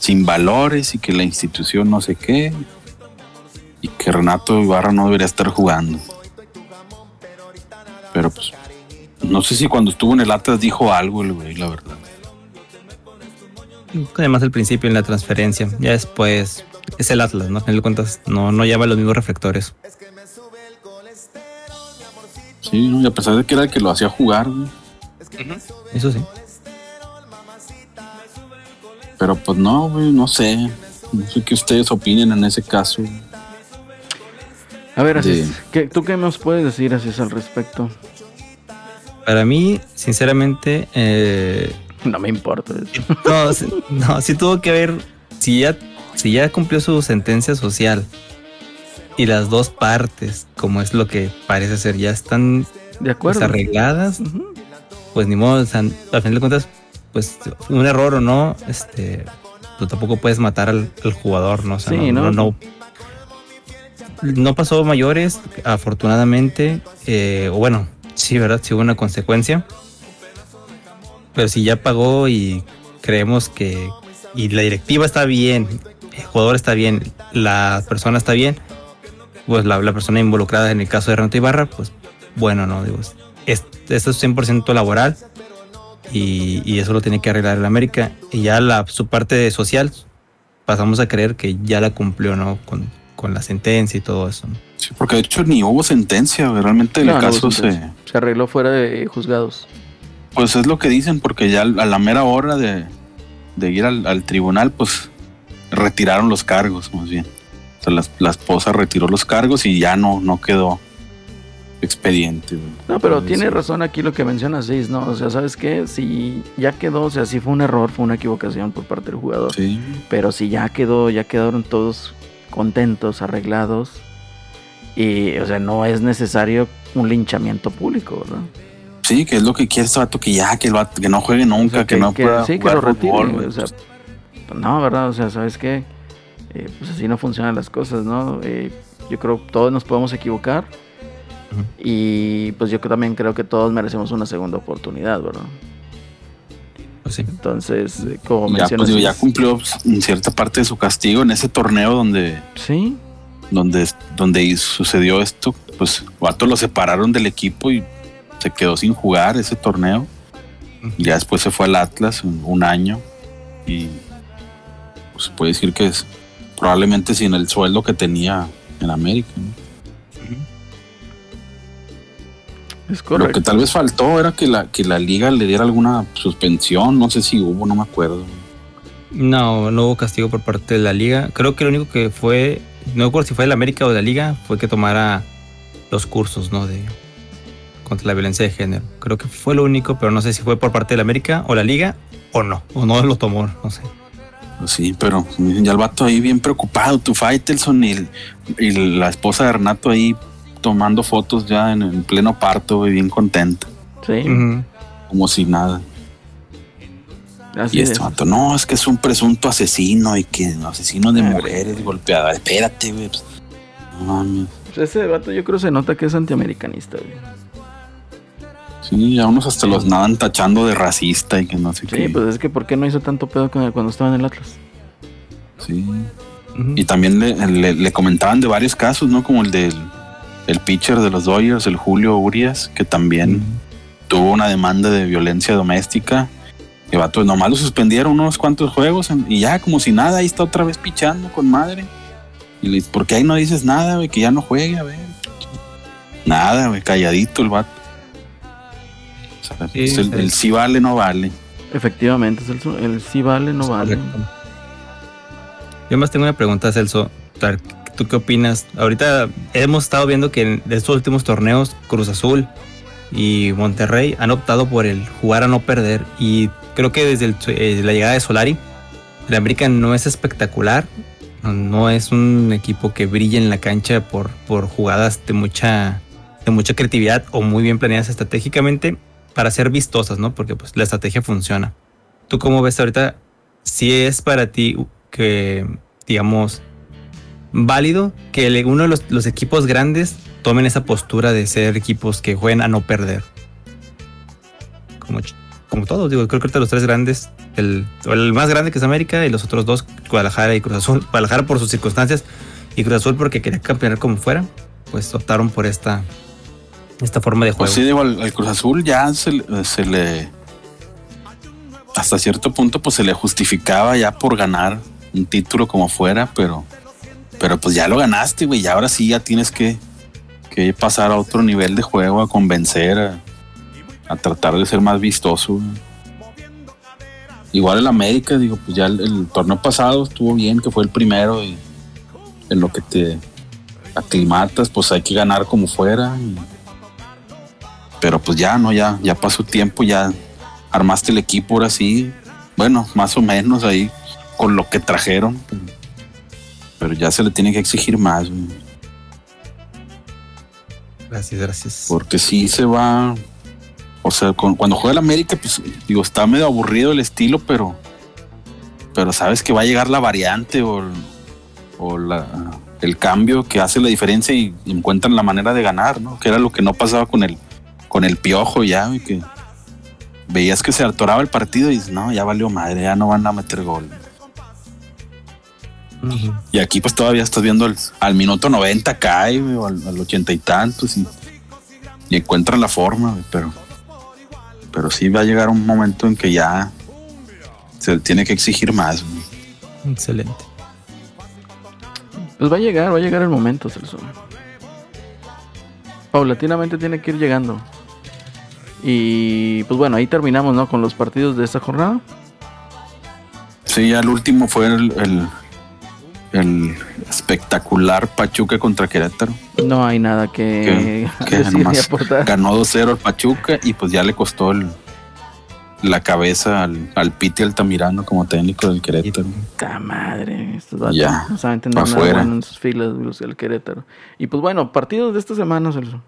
sin valores y que la institución no sé qué. Y que Renato Ibarra no debería estar jugando. Pero pues, no sé si cuando estuvo en el Atlas dijo algo el güey, la verdad. Además al principio en la transferencia. Ya después es el Atlas, ¿no? A final de cuentas no, no lleva los mismos reflectores. Sí, ¿no? y a pesar de que era el que lo hacía jugar, güey. Eso sí. Pero pues no, güey, no sé. No sé qué ustedes opinen en ese caso. A ver, así, Sí. ¿qué, ¿tú qué nos puedes decir así al respecto? Para mí, sinceramente, eh, No me importa. no, sí- no, sí tuvo que ver, si ya, si ya cumplió su sentencia social y las dos partes, como es lo que parece ser, ya están De pues, acuerdo. arregladas, Ujú. pues ni modo, o sea, al final de cuentas, pues un error o no, este, tú tampoco puedes matar al, al jugador, ¿no? O sea, Sí, no, ¿no? no, no- no pasó mayores, afortunadamente, eh, o bueno, sí, ¿verdad? Sí hubo una consecuencia. Pero si ya pagó y creemos que, y la directiva está bien, el jugador está bien, la persona está bien, pues la, la persona involucrada en el caso de Renato Ibarra, pues bueno, no, digo, es, esto es 100% laboral y, y eso lo tiene que arreglar el América. Y ya la, su parte social, pasamos a creer que ya la cumplió, ¿no? Con, con la sentencia y todo eso. ¿no? Sí, porque de hecho ni hubo sentencia. Realmente el No, no hubo caso se. Se arregló fuera de juzgados. Pues es lo que dicen, porque ya a la mera hora de, de ir al, al tribunal, pues retiraron los cargos, más bien. O sea, la, la esposa retiró los cargos y ya no, no quedó expediente. güey. No, pero Entonces, tiene razón aquí lo que menciona Cis, ¿no? O sea, ¿sabes qué? Si ya quedó, o sea, si fue un error, fue una equivocación por parte del jugador. Sí, Pero si ya quedó, ya quedaron todos contentos, arreglados. Y, o sea, no es necesario un linchamiento público, ¿verdad? sí, que es lo que quiere este vato, que ya, que, el vato- que no juegue O nunca, sea, que, no pueda sí, que jugar lo retire, fútbol, güey, güey. o sea, pues, no, ¿verdad? O sea, ¿sabes qué? Eh, pues así no funcionan las cosas, ¿no? Eh, yo creo que todos nos podemos equivocar. Y pues yo también creo que todos merecemos una segunda oportunidad, ¿verdad? Pues sí. Entonces, eh, como ya, mencionas... pues, digo, ya cumplió en cierta parte de su castigo en ese torneo donde Sí, donde, donde sucedió esto, pues Vato lo separaron del equipo y se quedó sin jugar ese torneo. Ya después se fue al Atlas un, un año y se puede decir que es probablemente sin el sueldo que tenía en América. ¿no? es Lo correcto. que tal vez faltó era que la, que la liga le diera alguna suspensión, no sé si hubo, no me acuerdo. No, no hubo castigo por parte de la liga. Creo que lo único que fue, no recuerdo si fue de la América o de la liga, fue que tomara los cursos, ¿no? De contra la violencia de género. Creo que fue lo único, pero no sé si fue por parte de la América o la liga o no, o no lo tomó, no sé. Pues sí, pero ya el vato ahí bien preocupado, tu Faitelson y, el- y la esposa de Renato ahí tomando fotos ya en, en pleno parto, güey, bien contenta, Sí, como si nada. así Y es. este vato, no, es que es un presunto asesino y que asesino de Ah, mujeres golpeadas. Espérate, güey. pues, no mames. Pues ese vato yo creo se nota que es antiamericanista, güey. Sí, a unos hasta los nadan tachando de racista y que no sé Sí, qué. pues es que ¿por qué no hizo tanto pedo con- cuando estaba en el Atlas? Sí. Y también le, le- le comentaban de varios casos, ¿no? Como el del el pitcher de los Dodgers, el Julio Urias, que también tuvo una demanda de violencia doméstica. Que vato, nomás lo suspendieron unos cuantos juegos en- y ya como si nada, ahí está otra vez pichando con madre. Y le dice, ¿por qué ahí no dices nada, güey? Que ya no juegue, a ver. Nada, güey, calladito el vato. O sea, Sí, es el, el sí vale, no vale. Efectivamente, Celso, el sí vale, no vale. Correcto. Yo más tengo una pregunta, Celso. ¿Tú qué opinas? Ahorita hemos estado viendo que en estos últimos torneos, Cruz Azul y Monterrey han optado por el jugar a no perder. Y creo que desde el- eh, la llegada de Solari, el América no es espectacular. No, no es un equipo que brille en la cancha por, por jugadas de mucha, de mucha creatividad o muy bien planeadas estratégicamente para ser vistosas, ¿no? Porque pues la estrategia funciona. ¿Tú cómo ves ahorita? Si es para ti que, digamos, válido que uno de los, equipos grandes tomen esa postura de ser equipos que jueguen a no perder. Como, como todos, digo, creo que los tres grandes, el, el más grande que es América y los otros dos, Guadalajara y Cruz Azul. Guadalajara por sus circunstancias y Cruz Azul porque quería campeonar como fuera, pues optaron por esta, esta forma de juego. Pues sí, digo, al, al Cruz Azul ya se, le- se le. Hasta cierto punto, pues se le justificaba ya por ganar un título como fuera, pero. Pero pues ya lo ganaste, güey. Y ahora sí ya tienes que, que pasar a otro nivel de juego, a convencer, a, a tratar de ser más vistoso. Igual el América, digo, pues ya el, el torneo pasado estuvo bien, que fue el primero y en lo que te aclimatas, pues hay que ganar como fuera. y- pero pues ya, ¿no? Ya, ya pasó tiempo, ya armaste el equipo ahora sí. Bueno, más o menos ahí con lo que trajeron. Pero, ya se le tiene que exigir más, güey, Gracias, gracias. porque sí se va. O sea, con- cuando juega el América, pues digo, está medio aburrido el estilo, pero. Pero sabes que va a llegar la variante o, el- o la, el cambio que hace la diferencia y, y encuentran la manera de ganar, ¿no? Que era lo que no pasaba con el, con el piojo ya, güey, que veías que se atoraba el partido y dices, no, ya valió madre, ya no van a meter gol. Y aquí pues todavía estás viendo el- al minuto 90 cae, o al, al ochenta y tantos y, y encuentran la forma, pero, pero sí va a llegar un momento en que ya se le tiene que exigir más. Excelente. Pues va a llegar, va a llegar el momento, Celso. Paulatinamente tiene que ir llegando. Y pues bueno, ahí terminamos, ¿no? Con los partidos de esta jornada. Sí, ya el último fue el, el, el espectacular Pachuca contra Querétaro. No hay nada que, Que- que nomás. Ganó 2-0 el Pachuca y pues ya le costó el, la cabeza al, al Piti Altamirano como técnico del Querétaro. ¡Ta madre! Estos Ya, no saben tener nada bueno en sus filas, del Querétaro. Y pues bueno, partidos de esta semana, Celso.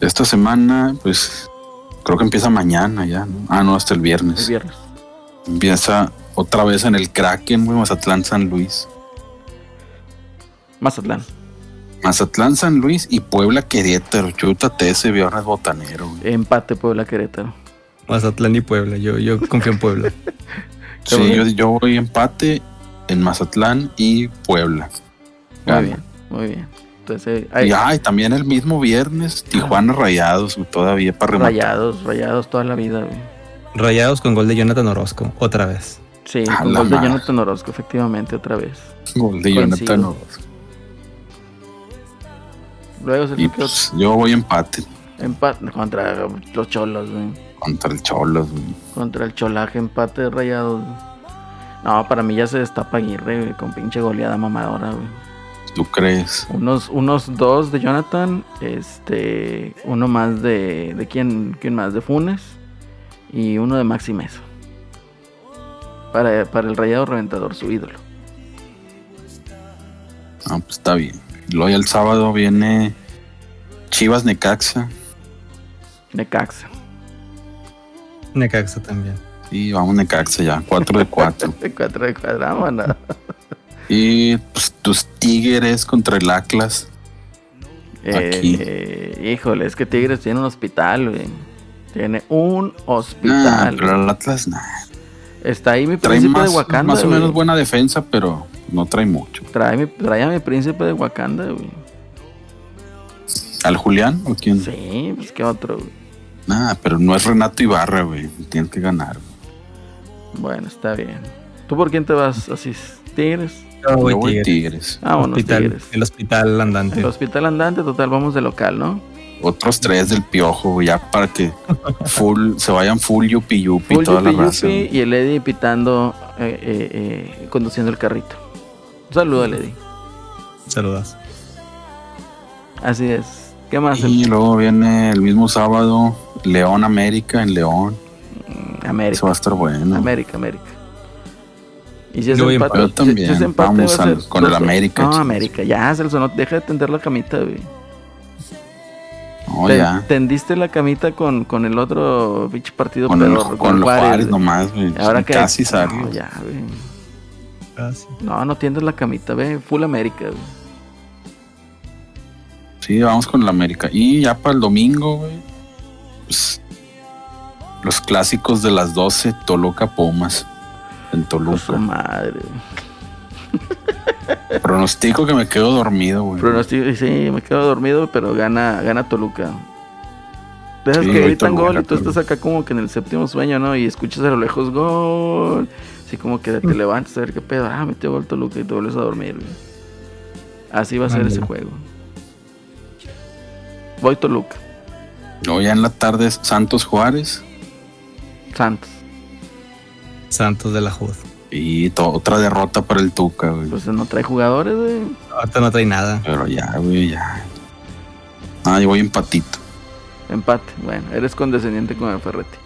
Esta semana, pues creo que empieza mañana ya, ¿no? Ah, no, hasta el El viernes. viernes. Empieza otra vez en el Kraken, güey, Mazatlán San Luis. Mazatlán. Mazatlán San Luis y Puebla Querétaro. Chútate ese viernes botanero, güey. Empate Puebla Querétaro. Mazatlán y Puebla. Yo, yo confío en Puebla. Sí, yo, yo voy empate en Mazatlán y Puebla. Muy bien, muy bien. Hay Y, ah, y también el mismo viernes, Tijuana Rayados, todavía para rematar. rayados, rayados toda la vida, güey. Rayados con gol de Jonathan Orozco, otra vez. Sí, A con gol de. Jonathan Orozco, efectivamente, otra vez. Gol de Coincido. Jonathan Orozco. Luego se Y pues yo voy empate empate contra los cholos, güey. contra el Cholos, güey. Contra el cholaje, empate de rayados. güey. No, para mí ya se destapa Aguirre, güey, con pinche goleada mamadora, güey. ¿Tú crees? Unos, unos dos de Jonathan, este, uno más de, de quién, quién más, de Funes y uno de Maxi Mesa. Para, para el rayado reventador, su ídolo. Ah, pues está bien. Luego ya el sábado viene Chivas Necaxa. Necaxa. Necaxa también. Y vamos Necaxa ya, 4 de 4. De cuatro de cuatro, vámonos. Y pues tus Tigres contra el Atlas. Aquí. Eh, híjole, es que Tigres tiene un hospital, güey. Tiene un hospital. pero el Atlas nah, Está ahí mi trae príncipe más, de Wakanda. más o güey. menos buena defensa, pero no trae mucho. Trae, mi- trae a mi príncipe de Wakanda, güey. ¿Al Julián o quién? Sí, pues qué otro, güey. Nah, pero no es Renato Ibarra, güey. Tiene que ganar. Bueno, está bien. ¿Tú por quién te vas así? ¿Tigres? Yo voy Yo voy Tigres. Tigres. Vámonos, hospital, Tigres. el hospital andante. El hospital andante, total, vamos de local, ¿no? otros tres del piojo, ya para que full, se vayan full yupi yupi Full toda la yupi raza. yupi güey. y el Eddie pitando, eh, eh, eh, conduciendo el carrito. Un saludo al Eddie. Saludos. Así es. ¿Qué más? Y luego viene el mismo sábado León América en León. Eso América. va a estar bueno. América, América. Y si es Yo voy a empate, Yo también. si es empate, Vamos va a al- ser con el América, No, chicos. América, ya, Celso, no deja de tender la camita, güey. No, Ten- ya. Tendiste la camita con, con el otro pinche partido Con, el, pedorro, con, los Juárez, nomás, güey. Ahora que Casi no, salió. ya, güey. Ah, sí. No, no tiendes la camita, ve, full América, güey. Sí, vamos con el América. Y ya para el domingo, güey. pues, los clásicos de las 12, Toluca Pumas. En Toluca. madre. Pronostico que me quedo dormido, güey. Pronostico, sí, me quedo dormido, pero gana, gana Toluca. De esas Sí, que gritan gol y tú estás acá como que en el séptimo sueño, ¿no? Y escuchas a lo lejos gol. Así como que te levantas a ver qué pedo. Ah, metió gol Toluca y te vuelves a dormir, güey. Así va a ser ese juego. Voy Toluca. Luego ya en la tarde es Santos Juárez. Santos. Santos de la Jud. Y otra derrota para el Tuca, güey. Pues no trae jugadores, güey. Ahorita no trae nada. Pero ya, güey, ya. Ah, yo voy empatito. Empate. Bueno, eres condescendiente con el Ferretti.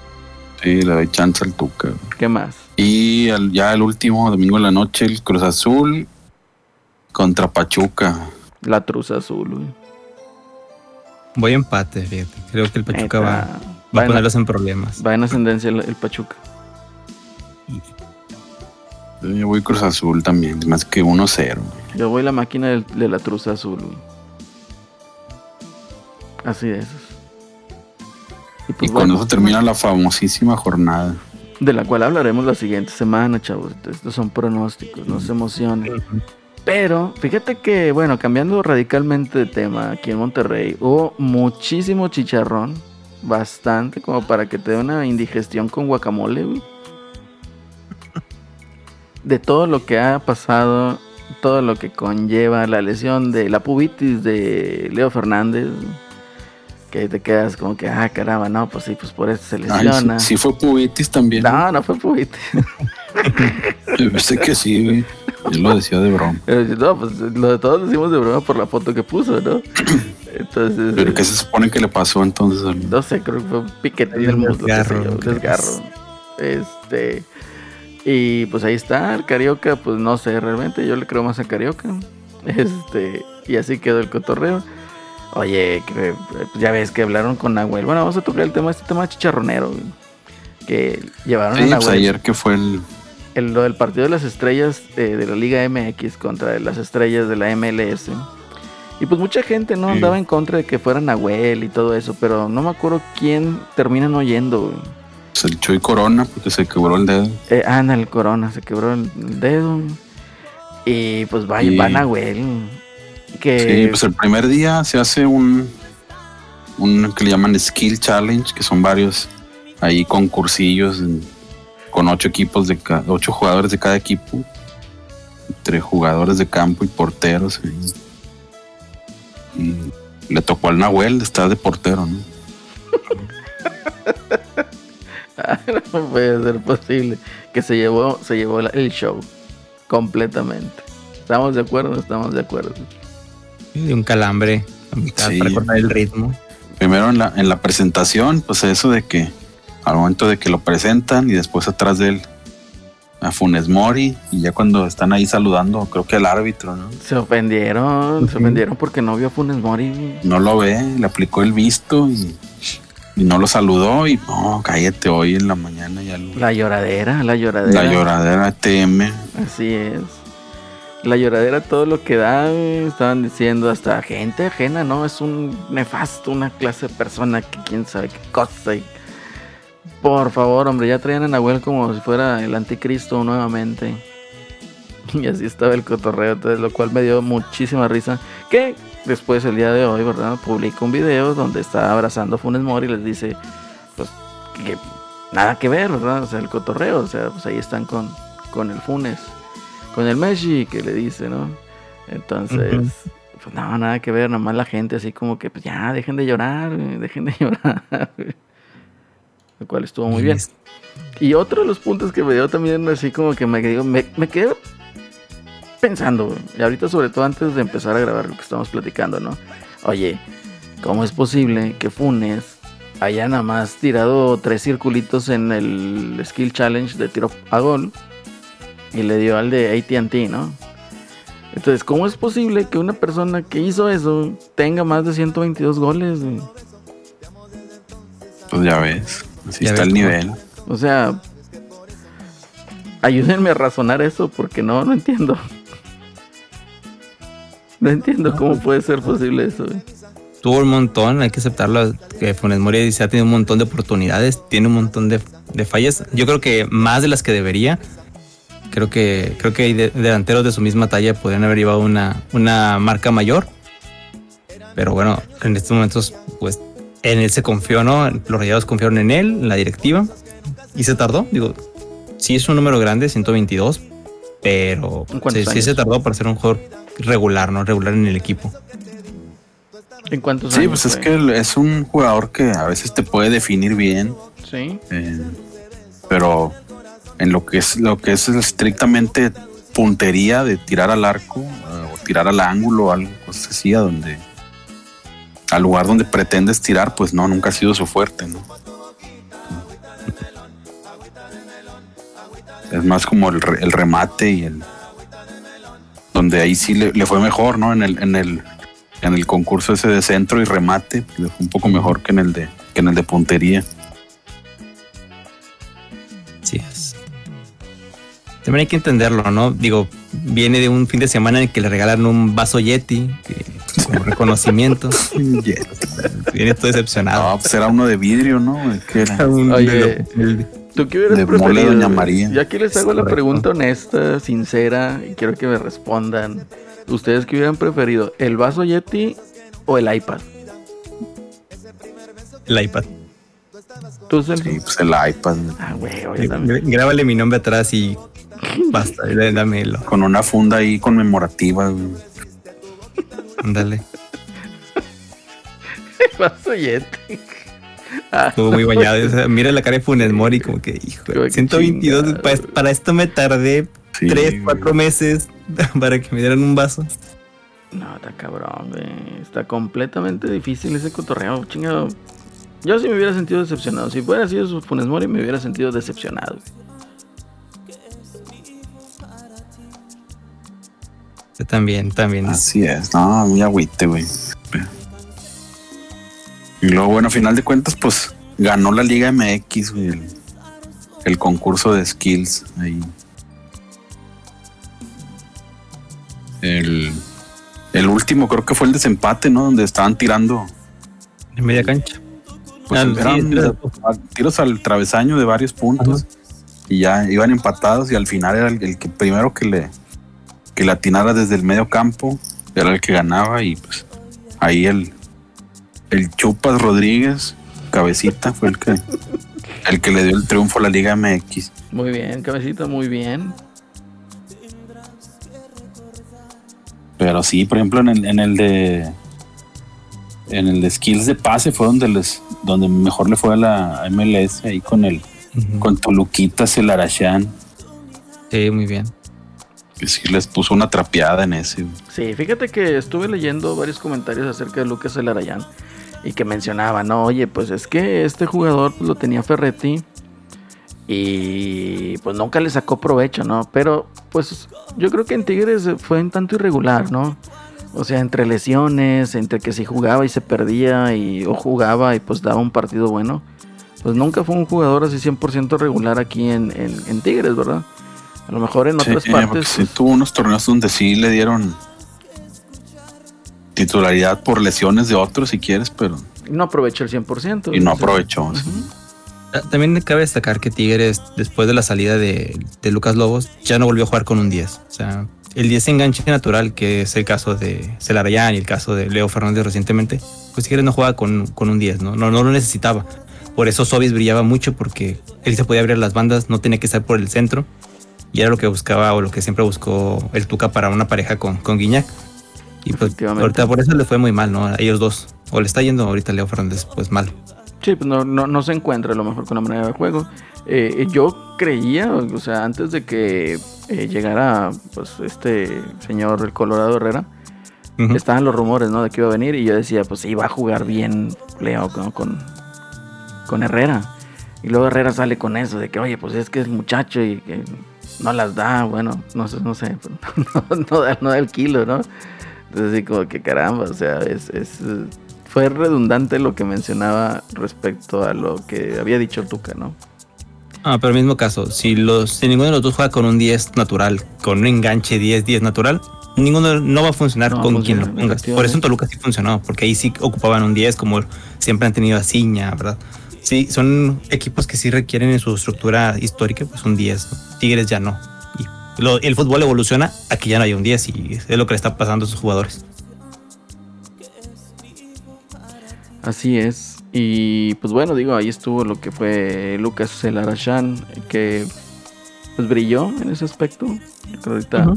Sí, le doy chance al Tuca. güey. ¿Qué más? Y el- ya el último domingo en la noche, el Cruz Azul contra Pachuca. La truza azul, güey. Voy a empate, fíjate. Creo que el Pachuca va, va Va a en- ponerlos en problemas. Va en ascendencia el, el Pachuca. Yo voy Cruz Azul también, más que 1-0. güey. Yo voy la máquina de, la truza azul, güey. Así es. Y, pues Y con bueno, eso termina la famosísima jornada. De la cual hablaremos la siguiente semana, chavos. Estos son pronósticos, no se emocionen. Pero fíjate que, bueno, cambiando radicalmente de tema, aquí en Monterrey hubo muchísimo chicharrón. Bastante, como para que te dé una indigestión con guacamole, güey. De todo lo que ha pasado, todo lo que conlleva la lesión de la pubitis de Leo Fernández. Que te quedas como que, ah, caramba, no, pues sí, pues por eso se Ay, lesiona. sí, sí fue Pubitis también. No, no fue pubitis. Yo sé que sí, güey. Yo lo decía de broma. Pero, No, pues lo de todos decimos de broma por la foto que puso, ¿no? Entonces, Pero ¿qué se supone que le pasó entonces? no sé, creo que fue un piquete del un muslo, desgarro. Este, y pues ahí está, el Carioca, pues no sé, realmente yo le creo más a Carioca. Este, y así quedó el cotorreo. Oye, que, eh, ya ves que hablaron con Nahuel. Bueno, vamos a tocar el tema, este tema chicharronero. Que llevaron Sí, a pues Nahuel. ayer que fue el. el, lo del partido de las estrellas eh, de la Liga MX contra las estrellas de la MLS. Y pues mucha gente no Sí. andaba en contra de que fuera Nahuel y todo eso, pero no me acuerdo quién terminan oyendo. güey. Pues, el Chuy Corona, porque se quebró el dedo. Eh, Ana, el corona, se quebró el dedo. Y pues va, Sí. va Nahuel. Que Sí, pues el primer día se hace un, un que le llaman Skill Challenge, que son varios ahí concursillos con ocho equipos de ca- ocho jugadores de cada equipo, entre jugadores de campo y porteros. Y, y le tocó al Nahuel estar de portero, ¿no? no puede ser posible. Que se llevó, se llevó el show completamente. ¿Estamos de acuerdo o no estamos de acuerdo? De un calambre a mitad Sí. para cortar el ritmo. Primero en la, en la presentación, pues eso de que al momento de que lo presentan y después atrás de él a Funes Mori y ya cuando están ahí saludando, creo que al árbitro, ¿no? Se ofendieron, se ofendieron porque no vio a Funes Mori. No lo ve, le aplicó el visto y, y no lo saludó y no, cállate hoy en la mañana ya lo- La lloradera, la lloradera. la lloradera TM. Así es. La lloradera, todo lo que da, estaban diciendo hasta gente ajena, ¿no? Es un nefasto, una clase de persona que quién sabe qué cosa. y- Por favor, hombre, ya traían a Nahuel como si fuera el anticristo nuevamente. Y así estaba el cotorreo, entonces, lo cual me dio muchísima risa. Que después, el día de hoy, ¿verdad? Publica un video donde está abrazando a Funes Mori y les dice, pues, que nada que ver, ¿verdad? O sea, el cotorreo, o sea, pues ahí están con, con el Funes, con el Messi que le dice, ¿no? Entonces, pues no, nada que ver, nomás la gente así como que, pues ya, dejen de llorar, dejen de llorar. Lo cual estuvo muy bien. Y otro de los puntos que me dio también así como que me, digo, me, me quedé pensando, y ahorita sobre todo antes de empezar a grabar lo que estamos platicando, ¿no? Oye, ¿cómo es posible que Funes haya nada más tirado tres circulitos en el Skill Challenge de tiro a gol y le dio al de ATT, ¿no? Entonces, ¿cómo es posible que una persona que hizo eso tenga más de 122 goles? güey? Pues ya ves. Así Ya está ves el nivel. O sea, ayúdenme a razonar eso porque no, no entiendo. No entiendo cómo puede ser posible eso. güey. Tuvo un montón, hay que aceptarlo, que Funes Mori se ha tenido un montón de oportunidades, tiene un montón de, de fallas. Yo creo que más de las que debería. Creo que, creo que hay de- delanteros de su misma talla podrían haber llevado una, una marca mayor. Pero bueno, en estos momentos, pues en él se confió, ¿no? Los rayados confiaron en él, en la directiva. Y se tardó. Digo, sí es un número grande, 122. Pero ¿En cuántos sí, se tardó para ser un jugador regular, ¿no? Regular en el equipo. ¿En cuántos Sí, años, pues es que es un jugador que a veces te puede definir bien, Sí. eh, pero en lo que es lo que es estrictamente puntería de tirar al arco eh, o tirar al ángulo, algo cosas así, a donde al lugar donde pretendes tirar, pues no, nunca ha sido su fuerte, ¿no? Es más como el, re- el remate y el donde ahí sí le, le fue mejor, ¿no? En el, en el en el concurso ese de centro y remate, le fue un poco mejor que en el de que en el de puntería. Sí es. También hay que entenderlo, ¿no? Digo, viene de un fin de semana en el que le regalaron un vaso Yeti que- como reconocimiento. viene todo decepcionado. No, pues era uno de vidrio, ¿no? ¿Qué era? Un- Oye, de lo- ¿Tú qué hubieras De mole preferido? Doña? María. Yo aquí les hago la Correcto. pregunta honesta, sincera, y quiero que me respondan. ¿Ustedes qué hubieran preferido? ¿El vaso Yeti o el iPad? el iPad. ¿Tú? Sí, pues el iPad Ah, güey, oye, Grábale mi nombre atrás y basta, dámelo. con una funda ahí conmemorativa. Ándale. El vaso Yeti. Ah, Estuvo muy bañado. O sea, mira la cara de Funes Mori, como que, hijo, Qué 122. chingada, pa- güey. para esto me tardé Sí, 3, güey. 4 meses para que me dieran un vaso. No, está cabrón, güey. Está completamente difícil ese cotorreo, chingado. Yo sí me hubiera sentido decepcionado. Si fuera sido su Funes Mori, me hubiera sentido decepcionado. güey. Yo también, también. Así es, no, muy agüite, güey. Y luego, bueno, a final de cuentas, pues ganó la Liga MX, güey, el, el concurso de skills ahí. El, el último creo que fue el desempate, ¿no? Donde estaban tirando En media cancha. pues, Ah, eran era- tiros al travesaño de varios puntos y ya iban empatados y al final era el, el que primero que le que le atinara desde el medio campo era el que ganaba y pues ahí el el Chupas Rodríguez cabecita fue el que el que le dio el triunfo a la Liga MX Muy bien, cabecita, muy bien. pero sí por ejemplo en el, en el de en el de skills de pase fue donde les donde mejor le fue a la MLS ahí con el Ujú. con Toluquita Celarachán Sí, muy bien. que sí les puso una trapeada en ese. Sí, fíjate que estuve leyendo varios comentarios acerca de Lucas Elarayán y que mencionaba, no, oye, pues es que este jugador pues, lo tenía Ferretti y pues nunca le sacó provecho, ¿no? Pero pues yo creo que en Tigres fue un tanto irregular, ¿no? O sea, entre lesiones, entre que si jugaba y se perdía y o jugaba y pues daba un partido bueno, pues nunca fue un jugador así 100% regular aquí en, en- en Tigres, ¿verdad? A lo mejor en otras Sí, porque partes... sí tuvo unos torneos donde sí le dieron titularidad por lesiones de otros, si quieres, pero no aprovechó el 100%. y no o sea, aprovechó. sí. Ah, También cabe destacar que Tigres, después de la salida de, de Lucas Lobos, ya no volvió a jugar con un 10. O sea, el 10 enganche natural, que es el caso de Celarayán y el caso de Leo Fernández recientemente, pues Tigres no juega con, con un 10, ¿no? ¿no? No lo necesitaba. Por eso Sobis brillaba mucho, porque él se podía abrir las bandas, no tenía que estar por el centro. Y era lo que buscaba o lo que siempre buscó el Tuca para una pareja con, con Guiñac. Y pues ahorita por eso le fue muy mal, ¿no? A ellos dos. O le está yendo ahorita Leo Fernández, pues mal. Sí, pues no, no, no se encuentra a lo mejor con la manera de juego. Eh, yo creía, o sea, antes de que eh, llegara pues este señor el Colorado Herrera, estaban los rumores, ¿no? De que iba a venir y yo decía, pues sí, va a jugar bien Leo con, con, con Herrera. Y luego Herrera sale con eso, de que, oye, pues es que es muchacho y que no las da, bueno, no sé, no sé, no, no da, no da el kilo, ¿no? Entonces, así como que caramba, o sea, es, es, fue redundante lo que mencionaba respecto a lo que había dicho Tuca, ¿no? Ah, pero mismo caso, si los si ninguno de los dos juega con un 10 natural, con un enganche 10-10 natural, ninguno no va a funcionar No con quien lo pongas. Por eso en Toluca sí funcionó, porque ahí sí ocupaban un 10 como siempre han tenido a Ciña, ¿verdad? Sí, son equipos que sí requieren en su estructura histórica pues un 10. ¿no? Tigres ya no. Lo- el fútbol evoluciona a que ya no hay un 10 y es lo que le está pasando a sus jugadores. Así es. Y pues bueno, digo, ahí estuvo lo que fue Lucas Celarachán, que pues brilló en ese aspecto. Yo creo que ahorita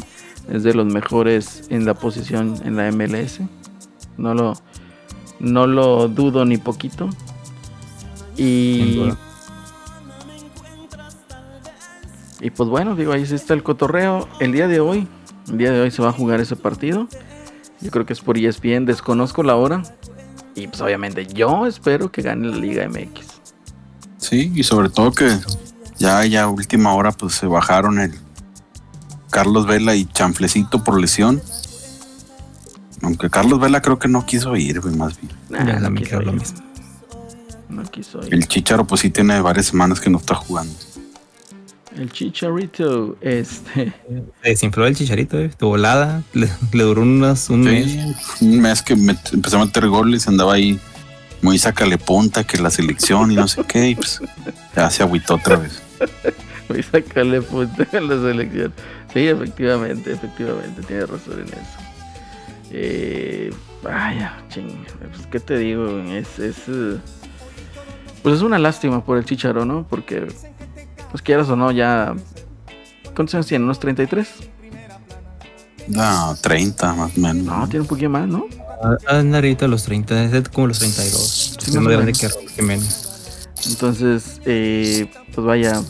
es de los mejores en la posición en la MLS. No lo, no lo dudo ni poquito. Sin Y, y pues bueno, digo, ahí sí está el cotorreo. El día de hoy, el día de hoy se va a jugar ese partido. Yo creo que es por ESPN, desconozco la hora. Y pues obviamente yo espero que gane la Liga MX. Sí, y sobre todo que ya, ya a última hora pues se bajaron el Carlos Vela y Chanflecito por lesión. Aunque Carlos Vela creo que no quiso ir, güey, más bien. Nah, Ya, no también quiso lo ir. mismo. No quiso ir. El Chicharo pues sí tiene varias semanas que no está jugando. El Chicharito, este. Se desinfló el chicharito, eh, de volada. Le, le duró unos, un mes. Sí, un mes que met- empezó a meter goles, andaba ahí muy sácale punta que la selección y no sé qué, y pues ya se agüitó otra vez. Voy a sacarle punta a la selección. Sí, efectivamente, efectivamente, tiene razón en eso. Eh, vaya, ching, pues qué te digo, es, es eh, pues es una lástima por el Chicharo, ¿no? Porque, pues quieras o no, ya. ¿Cuántos años tiene? ¿Unos 33? No, 30 más o menos. No, tiene un poquito más, ¿no? Anda ahorita a los 30, es como los 32. Sí, es más grande menos. que Raúl Jiménez. Entonces, eh, pues vaya.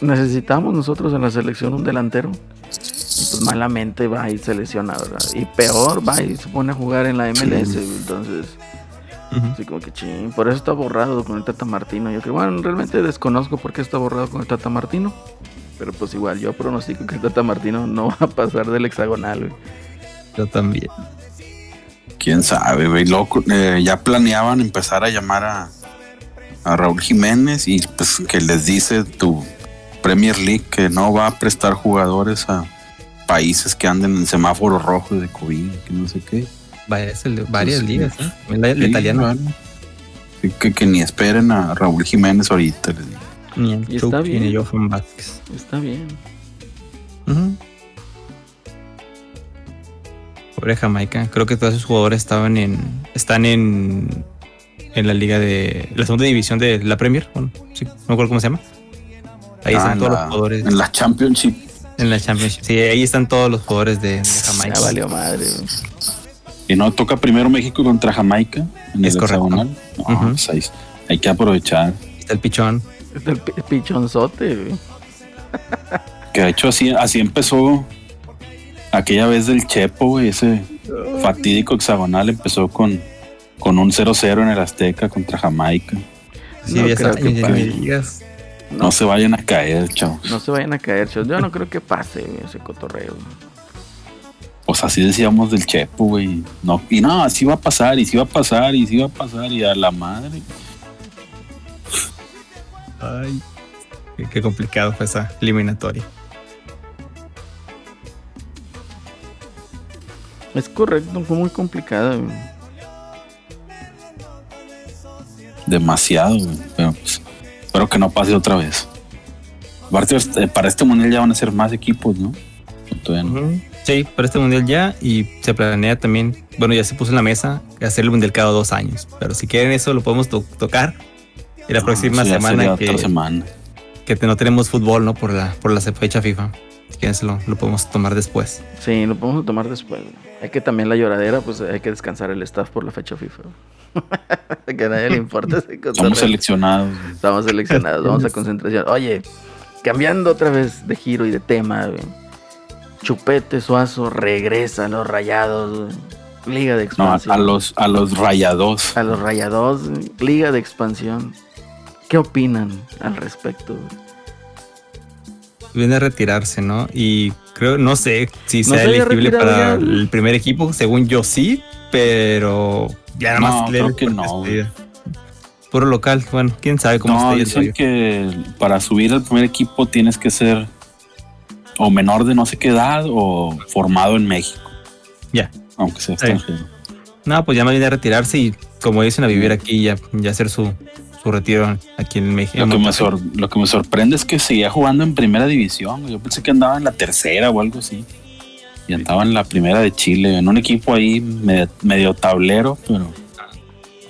Necesitamos nosotros en la selección un delantero. Y pues malamente va y se lesiona, ¿verdad? Y peor va y se pone a jugar en la MLS. Entonces, Así como que ching. Por eso está borrado con el Tata Martino. Yo creo, bueno, realmente desconozco por qué está borrado con el Tata Martino. Pero pues igual, yo pronostico que el Tata Martino no va a pasar del hexagonal, güey. Yo también. Quién sabe, güey. Loco, eh, ya planeaban empezar a llamar a, a Raúl Jiménez y pues que les dice tu Premier League que no va a prestar jugadores a países que anden en semáforos rojos de COVID, que no sé qué. Vaya, es el de varias Sí. ligas, ¿eh? El, el Sí, vale. Sí, Que, que ni esperen a Raúl Jiménez ahorita. les digo. Ni el Y está bien. ni Johan Vázquez. Está bien. Ujú. Pobre Jamaica. Creo que todos esos jugadores estaban en. están en. en la liga de. la segunda división de la Premier. Bueno, sí, no me acuerdo cómo se llama. Ahí Ah, están en todos la- los jugadores. En la Championship. En la Championship. Sí, ahí están todos los jugadores de, de Jamaica. Ya valió madre. Y no toca primero México contra Jamaica en Es el correcto. hexagonal. No, pues ahí- hay que aprovechar. Está el pichón. Está el pi- pichonzote, güey. Que de hecho así, así empezó aquella vez del Chepo, güey, ese fatídico hexagonal empezó con, con un 0-0 en el Azteca contra Jamaica. Sí, No creo que me digas. No, se vayan a caer, chavos. No se vayan a caer, chavos. Yo no creo que pase güey, ese cotorreo. Pues así decíamos del Chepo, güey. No, y no, así va a pasar, y sí va a pasar, y sí va a pasar, y a la madre. Ay. Qué, qué complicado fue esa eliminatoria. Es correcto, fue muy complicado. güey. Demasiado, güey. Pero pues, espero que no pase otra vez. Aparte, este, para este mundial ya van a ser más equipos, ¿no? Todavía no. Sí, para este mundial ya y se planea también, bueno, ya se puso en la mesa hacer el mundial cada dos años, pero si quieren eso lo podemos to- tocar. Y la No, próxima ya sería semana otra que, semana. que te- no tenemos fútbol, ¿no? Por la, por la fecha FIFA. que se lo, lo podemos tomar después. Sí, lo podemos tomar después. Hay que también la lloradera, pues hay que descansar el staff por la fecha FIFA. que a nadie le importa cotorreo. seleccionados. Estamos seleccionados, vamos a concentración. Oye, cambiando otra vez de giro y de tema, güey. Chupete Suazo regresa a los rayados, güey. Liga de No, a, expansión. a los, a los rayados. a los rayados, güey. Liga de expansión. ¿Qué opinan al respecto? güey? Viene a retirarse, ¿no? Y creo, no sé si ¿No sea elegible para ya? el primer equipo. Según yo sí, pero ya nada No, más creo le- que no, Puro local, bueno, quién sabe cómo No, está dicen que para subir al primer equipo tienes que ser o menor de no sé qué edad o formado en México, Ya. aunque sea extranjero. No, pues ya me viene a retirarse y como dicen a vivir aquí y ya, ya hacer su, su retiro aquí en México. Lo que, me sor- lo que me sorprende es que seguía jugando en primera división. Yo pensé que andaba en la tercera o algo así. Y andaba en la primera de Chile, en un equipo ahí medio, medio tablero, pero,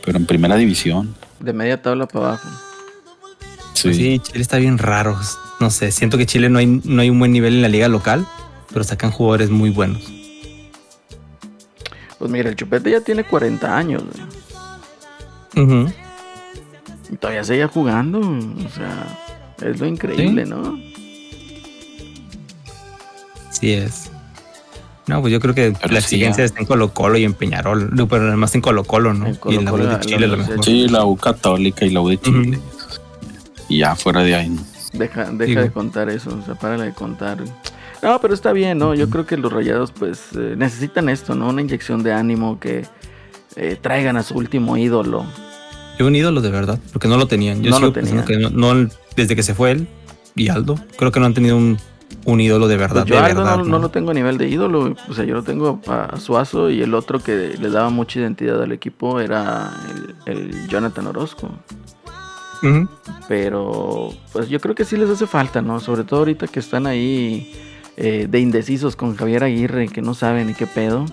pero en primera división. De media tabla para abajo. Sí. Pues sí, Chile está bien raro. No sé, siento que Chile no hay, no hay un buen nivel en la liga local, pero sacan jugadores muy buenos. Pues mira, el Chupete ya tiene 40 años, güey. Ujú. Y todavía sigue jugando. O sea, es lo increíble, ¿no? Sí es. No, pues yo creo que Pero la sí, exigencia ya. está en Colo Colo y en Peñarol. No, pero además en Colo Colo, ¿no? En y en la U de la- Chile a lo la mejor. Sí, la U Católica y la U de Chile. Y ya fuera de ahí. ¿no? Deja, deja de contar eso, o sea, párale de contar. No, pero está bien, ¿no? Yo creo que los rayados, pues, eh, necesitan esto, ¿no? Una inyección de ánimo que eh, traigan a su último ídolo. Yo un ídolo de verdad, porque no lo tenían. Yo No sigo lo tenían. que no, no- desde que se fue él y Aldo, creo que no han tenido un, un ídolo de verdad. Pues yo de Aldo verdad, no, no lo tengo a nivel de ídolo, o sea, yo lo tengo a Suazo y el otro que le daba mucha identidad al equipo era el, el Jonathan Orozco. Pero pues yo creo que sí les hace falta, ¿no? Sobre todo ahorita que están ahí eh, de indecisos con Javier Aguirre, que no saben ni qué pedo.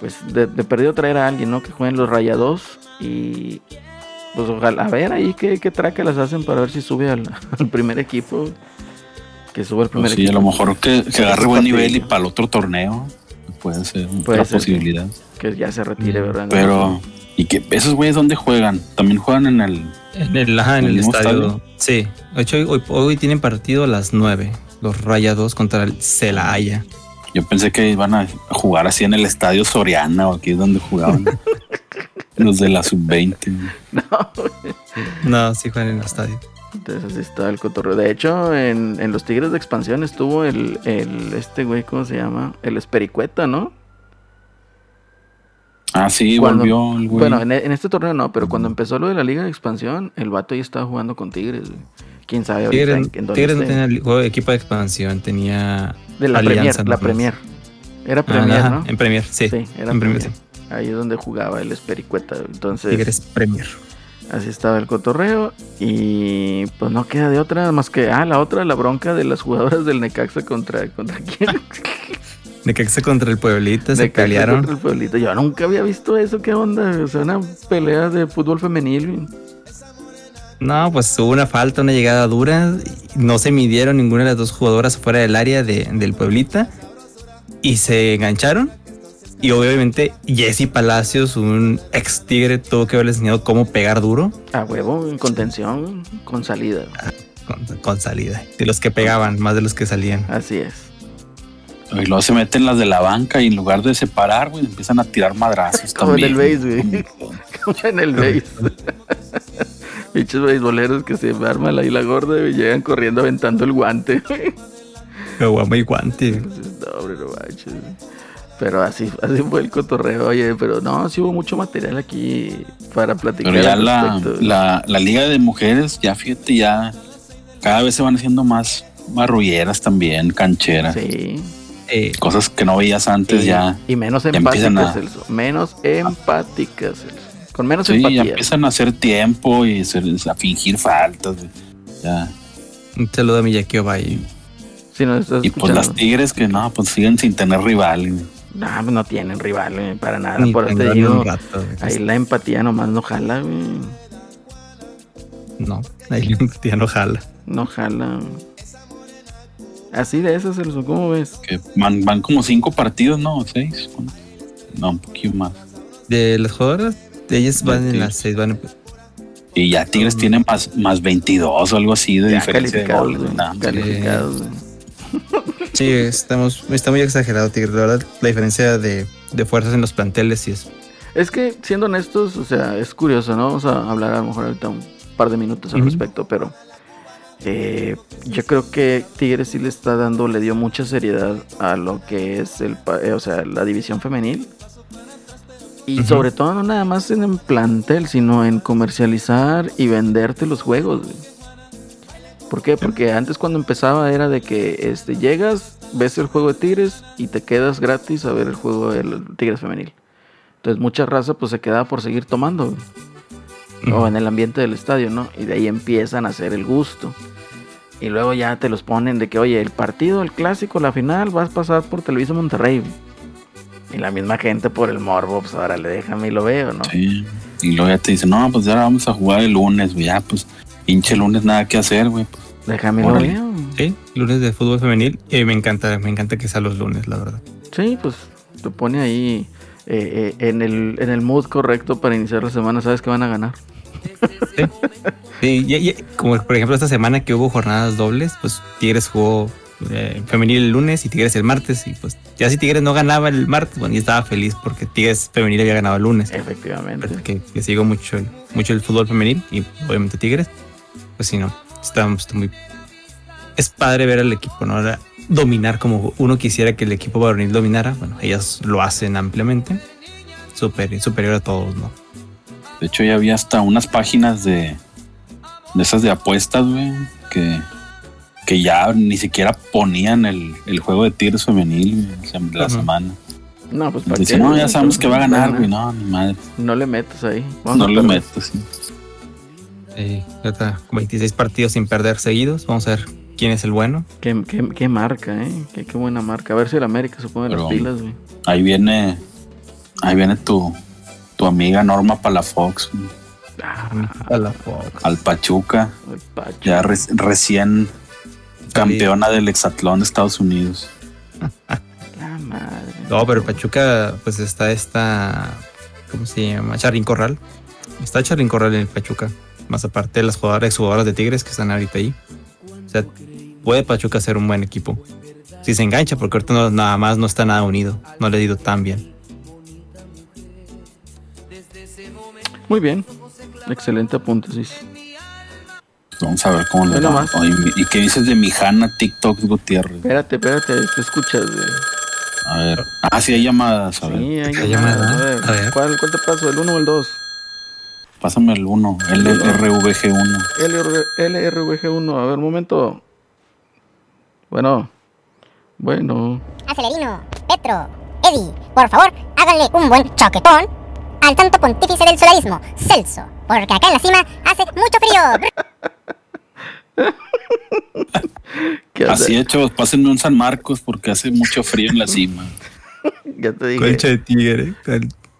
Pues de, de perdido traer a alguien, ¿no? Que jueguen los rayados y pues ojalá, a ver ahí qué, qué traca las hacen para ver si sube al, al primer equipo. Que sube al primer Pues sí, a equipo. lo mejor que, que agarre buen nivel y para el otro torneo puede ser Puede otra ser, sí. posibilidad. Que ya se retire, Mm, ¿verdad? Pero, ¿y que esos güeyes dónde juegan? También juegan en el. En el, ajá, en ¿En el estadio. Sí. De hecho, hoy, hoy tienen partido a las 9. Los Rayados contra el Celaya. Yo pensé que iban a jugar así en el estadio Soriana o aquí es donde jugaban los de la sub-20. No, No, sí juegan en el estadio. Entonces así está el cotorreo. De hecho, en, en los Tigres de Expansión estuvo el, el este güey, ¿cómo se llama? El Espericueta, ¿no? Ah, sí, Cuando- volvió el güey. Bueno, en, en este torneo no, pero cuando empezó lo de la Liga de Expansión, el vato ya estaba jugando con Tigres. güey. ¿Quién sabe ahorita Tigres, en, en dónde Tigres no tenía juego de equipo de expansión, tenía. De la Alianza Premier, la. Premier. Era Ah, Premier, ¿no? En Premier, sí. Sí, era en Premier, Premier. Ahí es donde jugaba el Espericueta. Entonces, Tigres Premier. así estaba el cotorreo. Y pues no queda de otra más que, ah, la otra, la bronca de las jugadoras del Necaxa contra, contra quién. De que se contra el Pueblita se pelearon. contra el pueblito. Yo nunca había visto eso, ¿qué onda? O sea, una pelea de fútbol femenil. No, pues hubo una falta, una llegada dura. No se midieron ninguna de las dos jugadoras fuera del área de- del Pueblita. Y se engancharon. Y obviamente Jesse Palacios, un ex tigre, tuvo que haberles enseñado cómo pegar duro A huevo, en contención, con salida. con, con salida. De los que pegaban, más de los que salían. Así es. Y luego se meten las de la banca y en lugar de separar, güey, empiezan a tirar madrazos Como en el también. base, güey. Como en el base. Pinches beisboleros que se arman ahí la gorda y llegan corriendo aventando el guante. Caguama y guante. No, hombre, no manches. Pero así, así fue el cotorreo, oye, pero no, sí hubo mucho material aquí para platicar. Pero ya la, la, la liga de mujeres, ya fíjate, ya cada vez se van haciendo más marrulleras también, cancheras. Sí. Eh, Cosas que no veías antes y, ya. y menos ya empáticas, a- Celso. Menos empáticas, Celso. Con menos Sí, ya empatía. empiezan a hacer tiempo y a fingir faltas. Ya. un saludo a mi Jackie Ovalle. Si no estás Y pues las tigres que no, pues siguen sin tener rival. No, pues no tienen rival, para nada. Ni Por eso te tendrán digo, rato, ahí la empatía nomás no jala, güey. No, ahí ya no jala. No jala. Así de esas, Celso, ¿cómo ves? Que van, van como cinco partidos, ¿no? ¿Seis? No, un poquito más. De las jugadoras, de ellas van Sí. en las seis, van en- Y ya Tigres tiene más, más 22 o algo así de diferencia de calificados, goles. Nah, calificados. Sí, estamos, está muy exagerado, Tigre. La verdad, la diferencia de, de fuerzas en los planteles sí es. Es que, siendo honestos, o sea, es curioso, ¿no? Vamos a hablar a lo mejor ahorita un par de minutos al respecto, pero eh, yo creo que Tigres sí le está dando, le dio mucha seriedad a lo que es el, eh, o sea, la división femenil. Y sobre todo no nada más en el plantel, sino en comercializar y venderte los juegos. güey. ¿Por qué? Porque antes cuando empezaba era de que este, llegas, ves el juego de Tigres y te quedas gratis a ver el juego del Tigres femenil. Entonces mucha raza pues se quedaba por seguir tomando. güey. O en el ambiente del estadio, ¿no? Y de ahí empiezan a hacer el gusto. Y luego ya te los ponen de que, oye, el partido, el clásico, la final, vas a pasar por Televisa Monterrey. Y la misma gente por el morbo, pues ahora le déjame y lo veo, ¿no? Sí. Y luego ya te dicen, no, pues ya vamos a jugar el lunes, güey. Ya, pues, pinche lunes, nada que hacer, güey. Pues, Déjame y lo veo. Sí, lunes de fútbol femenil. Y me encanta, me encanta que sea los lunes, la verdad. Sí, pues te pone ahí eh, eh, en, el, en el mood correcto para iniciar la semana. Sabes que van a ganar. Sí, y- y- como por ejemplo esta semana que hubo jornadas dobles, pues Tigres jugó eh, femenil el lunes y Tigres el martes. Y pues ya si Tigres no ganaba el martes, bueno, yo estaba feliz porque Tigres femenil había ganado el lunes. Efectivamente. que, que sigo mucho mucho el fútbol femenil y obviamente Tigres, pues sí, no, está, está muy... Es padre ver al equipo, ¿no? Ahora, dominar como uno quisiera que el equipo varonil dominara, bueno, ellas lo hacen ampliamente, super, superior a todos, ¿no? De hecho, ya había hasta unas páginas de, de esas de apuestas, güey, que, que ya ni siquiera ponían el, el juego de Tigres femenil güey, o sea, de la semana. No, pues para Dicen, no, ya sabemos que va a ganar, güey. No, ni madre. No le metes ahí. Vamos No perder. meto, sí. Eh, ahorita con 26 partidos sin perder seguidos, vamos a ver quién es el bueno. Qué, qué- qué marca, ¿eh? Qué, qué buena marca. A ver si el América se pone las pilas, güey. Ahí viene, ahí viene tu, tu amiga Norma Palafox Ah, A la Fox. al Pachuca, ya re- recién campeona del hexatlón de Estados Unidos. La madre. No, pero Pachuca, pues está esta, ¿cómo se llama? Charlín Corral. Está Charlín Corral en el Pachuca. Más aparte de las jugadoras, exjugadoras de Tigres que están ahorita ahí. O sea, puede Pachuca ser un buen equipo. Si se engancha, porque ahorita no- nada más no está nada unido. No le ha ido tan bien. Muy bien. Excelente apunte, sí. Vamos a ver cómo le va. Oye, ¿Y qué dices de mi Hanna TikTok Gutiérrez? Espérate, espérate, te escuchas, güey. A ver. Ah, sí, hay llamadas. A ver, Sí, hay Hay llamadas, llamada. A ver, A ver. ¿Cuál, ¿Cuál te paso? ¿El 1 o el 2? pásame el 1, LRVG1. LRVG1. A ver, un momento. Bueno. Bueno. Acelerino, Petro, Eddie, por favor, háganle un buen chaquetón al santo pontífice del solarismo, Celso, porque acá en la cima hace mucho frío. Así hecho, pásenme un San Marcos porque hace mucho frío en la cima. Ya te dije. Concha de tigre.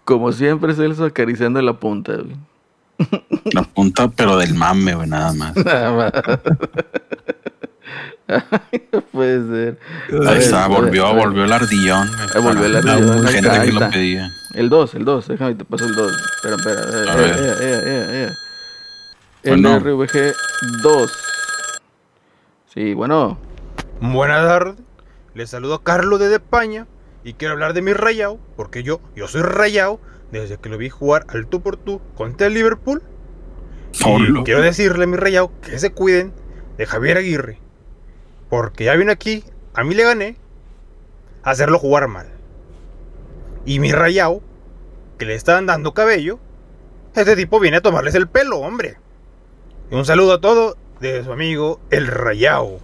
Como siempre, Celso acariciando la punta, güey. La punta, pero del mame, güey, nada más. Ay, no puede ser. A Ahí ver, está, a volvió, a volvió el ardillón. güey, Ahí volvió el ardillón, la gente que lo pedía. El 2, el 2. Déjame te paso el 2. Espera, espera. eh, A eh, ver. eh, eh, eh, eh. Bueno. LRVG 2. Sí, bueno. Buenas tardes, les saludo Carlos desde España y quiero hablar de mi rayado, porque yo, yo soy rayado desde que lo vi jugar al tú por tú contra el Liverpool. Y quiero decirle a mi rayado que se cuiden de Javier Aguirre, porque ya vino aquí, a mí le gané, a hacerlo jugar mal. Y mi rayado, que le estaban dando cabello, este tipo viene a tomarles el pelo, hombre. Y un saludo a todos de su amigo El Rayao.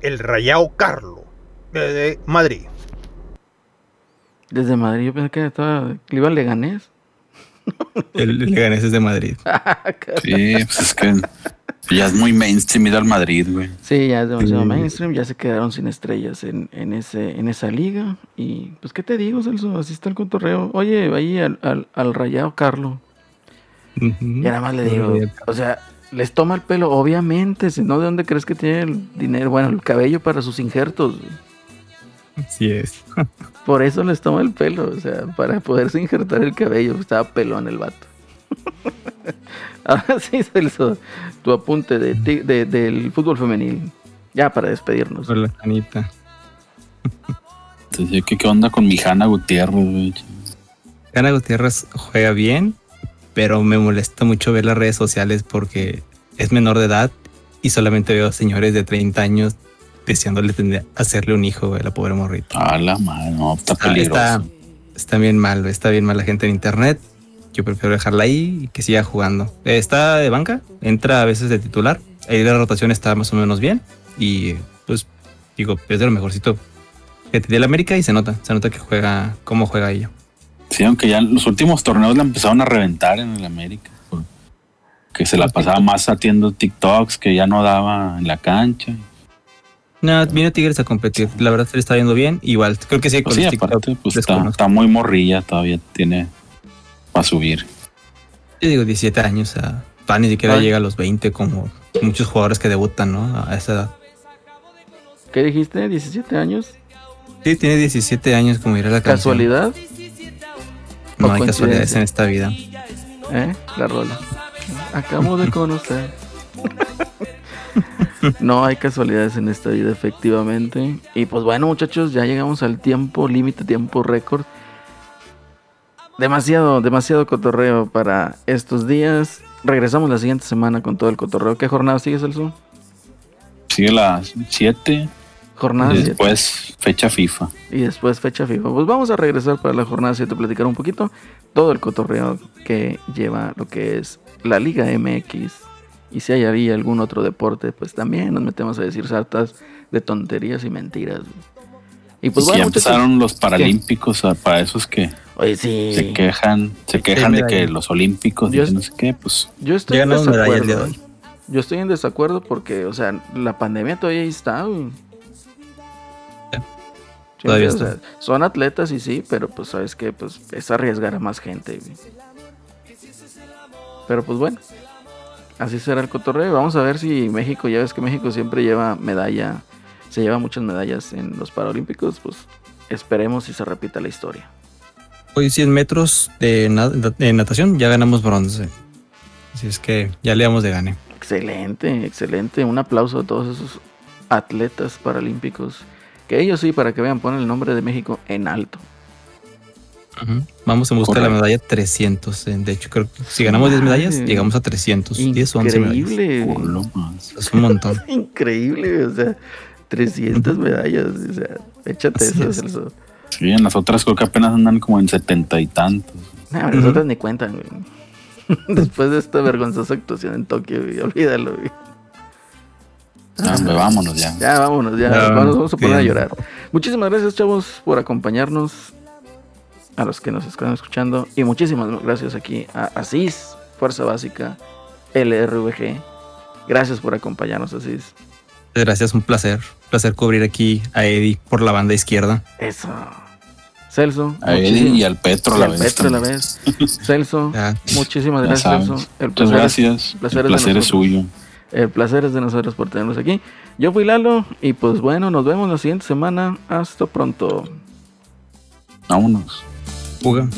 El Rayao Carlo. Desde Madrid. Desde Madrid yo pensé que estaba. que le iba a Leganés. El Leganés es de Madrid. Sí, pues es que ya es muy mainstream ir al Madrid, güey. Sí, ya es demasiado Sí. mainstream. Ya se quedaron sin estrellas en, en, ese, en esa liga. Y pues, ¿qué te digo, Celso? Así está el cotorreo. Oye, ahí al, al, al rayado Carlo. Ujú. Y nada más le digo, o sea, Les toma el pelo, obviamente. Si no, ¿de dónde crees que tiene el dinero? Bueno, el cabello para sus injertos. Así es. Por eso les toma el pelo, o sea, para poderse injertar el cabello. Estaba pelón el vato. Ahora sí, Celso, tu apunte de, ti- de- del fútbol femenil. Ya para despedirnos. Por la canita. Entonces, ¿qué, qué onda con mi Hanna Gutiérrez, güey? Ana Gutiérrez juega bien, pero me molesta mucho ver las redes sociales porque es menor de edad y solamente veo señores de 30 años deseándole tener- hacerle un hijo, güey, la pobre morrita. A la madre, no, está Ah, peligroso. está, está bien mal, está bien mal la gente en internet. Yo prefiero dejarla ahí y que siga jugando. Eh, está de banca, entra a veces de titular. Ahí la rotación está más o menos bien. Y pues, digo, es de lo mejorcito que tiene el América y se nota, se nota que juega, cómo juega ella. Sí, aunque ya en los últimos torneos la empezaron a reventar en el América. Que se la pasaba más haciendo TikToks, que ya no daba en la cancha. No, viene Tigres a competir. La verdad se le está yendo bien. Igual, creo que sí, con Pues sí, aparte, pues está muy morrilla, todavía tiene para subir. Yo digo 17 años, o sea, pa, ni siquiera Ay. llega a los 20 como muchos jugadores que debutan, ¿no? A esa edad. ¿Qué dijiste? ¿17 años? Sí, tiene 17 años como dirá la canción. ¿Casualidad? No ¿O hay casualidades en esta vida. ¿Eh? La rola. Acabo de conocer. No hay casualidades en esta vida, efectivamente. Y pues bueno, muchachos, ya llegamos al tiempo límite, tiempo récord. Demasiado, demasiado cotorreo para estos días. Regresamos la siguiente semana con todo el cotorreo. ¿Qué jornada sigue, Celso? Sigue las 7, Jornada y siete. después fecha FIFA. Y después fecha FIFA. Pues vamos a regresar para la jornada 7 a platicar un poquito todo el cotorreo que lleva lo que es la Liga MX. Y si hay algún otro deporte, pues también nos metemos a decir sartas de tonterías y mentiras. Y pues Y bueno, empezaron los paralímpicos, a- para esos que Oye, sí. se quejan, se quejan de que los olímpicos, Yo no sé qué, pues Yo estoy en de desacuerdo. Yo estoy en desacuerdo porque, o sea, la pandemia todavía está, güey. Sí, Todavía o está. sea, son atletas y sí, pero pues sabes que pues es arriesgar a más gente. güey. Pero pues bueno, así será el cotorreo. Vamos a ver si México, ya ves que México siempre lleva medalla, se lleva muchas medallas en los Paralímpicos, pues esperemos si se repita la historia. Hoy 100 metros de, na- de natación ya ganamos bronce. Así es que ya le damos de gane. Excelente, excelente. Un aplauso a todos esos atletas paralímpicos. Que ellos sí, para que vean, ponen el nombre de México en alto. Vamos en busca de la medalla 300. eh. De hecho, creo que si ganamos 10 medallas, llegamos a 300. 10 o 11 medallas. Increíble. Es un montón. Increíble, o sea, 300 medallas. O sea, échate Así eso, es. Sí, en las otras creo que apenas andan como en setenta y tantos. Nah, nosotros ni cuentan, güey. Después de esta vergonzosa actuación en Tokio, güey, olvídalo, güey. Ah, hombre, vámonos ya. Ya, vámonos, ya, Ya, vamos, vamos a poner a llorar. Muchísimas gracias, chavos, por acompañarnos. A los que nos están escuchando. Y muchísimas gracias aquí a Asís, Fuerza Básica, LRVG. Gracias por acompañarnos, Asís. Gracias, un placer. Un placer cubrir aquí a Eddie por la banda izquierda. Eso. Celso. A Eddie y al Petro la vez. Petro la vez. Celso, Ya. muchísimas gracias, sabes. Celso. El Muchas placer, gracias. el placer el es placer es suyo. el placer es de nosotros por tenerlos aquí. Yo fui Lalo y pues bueno, nos vemos la siguiente semana. Hasta pronto. Vámonos. Fuga.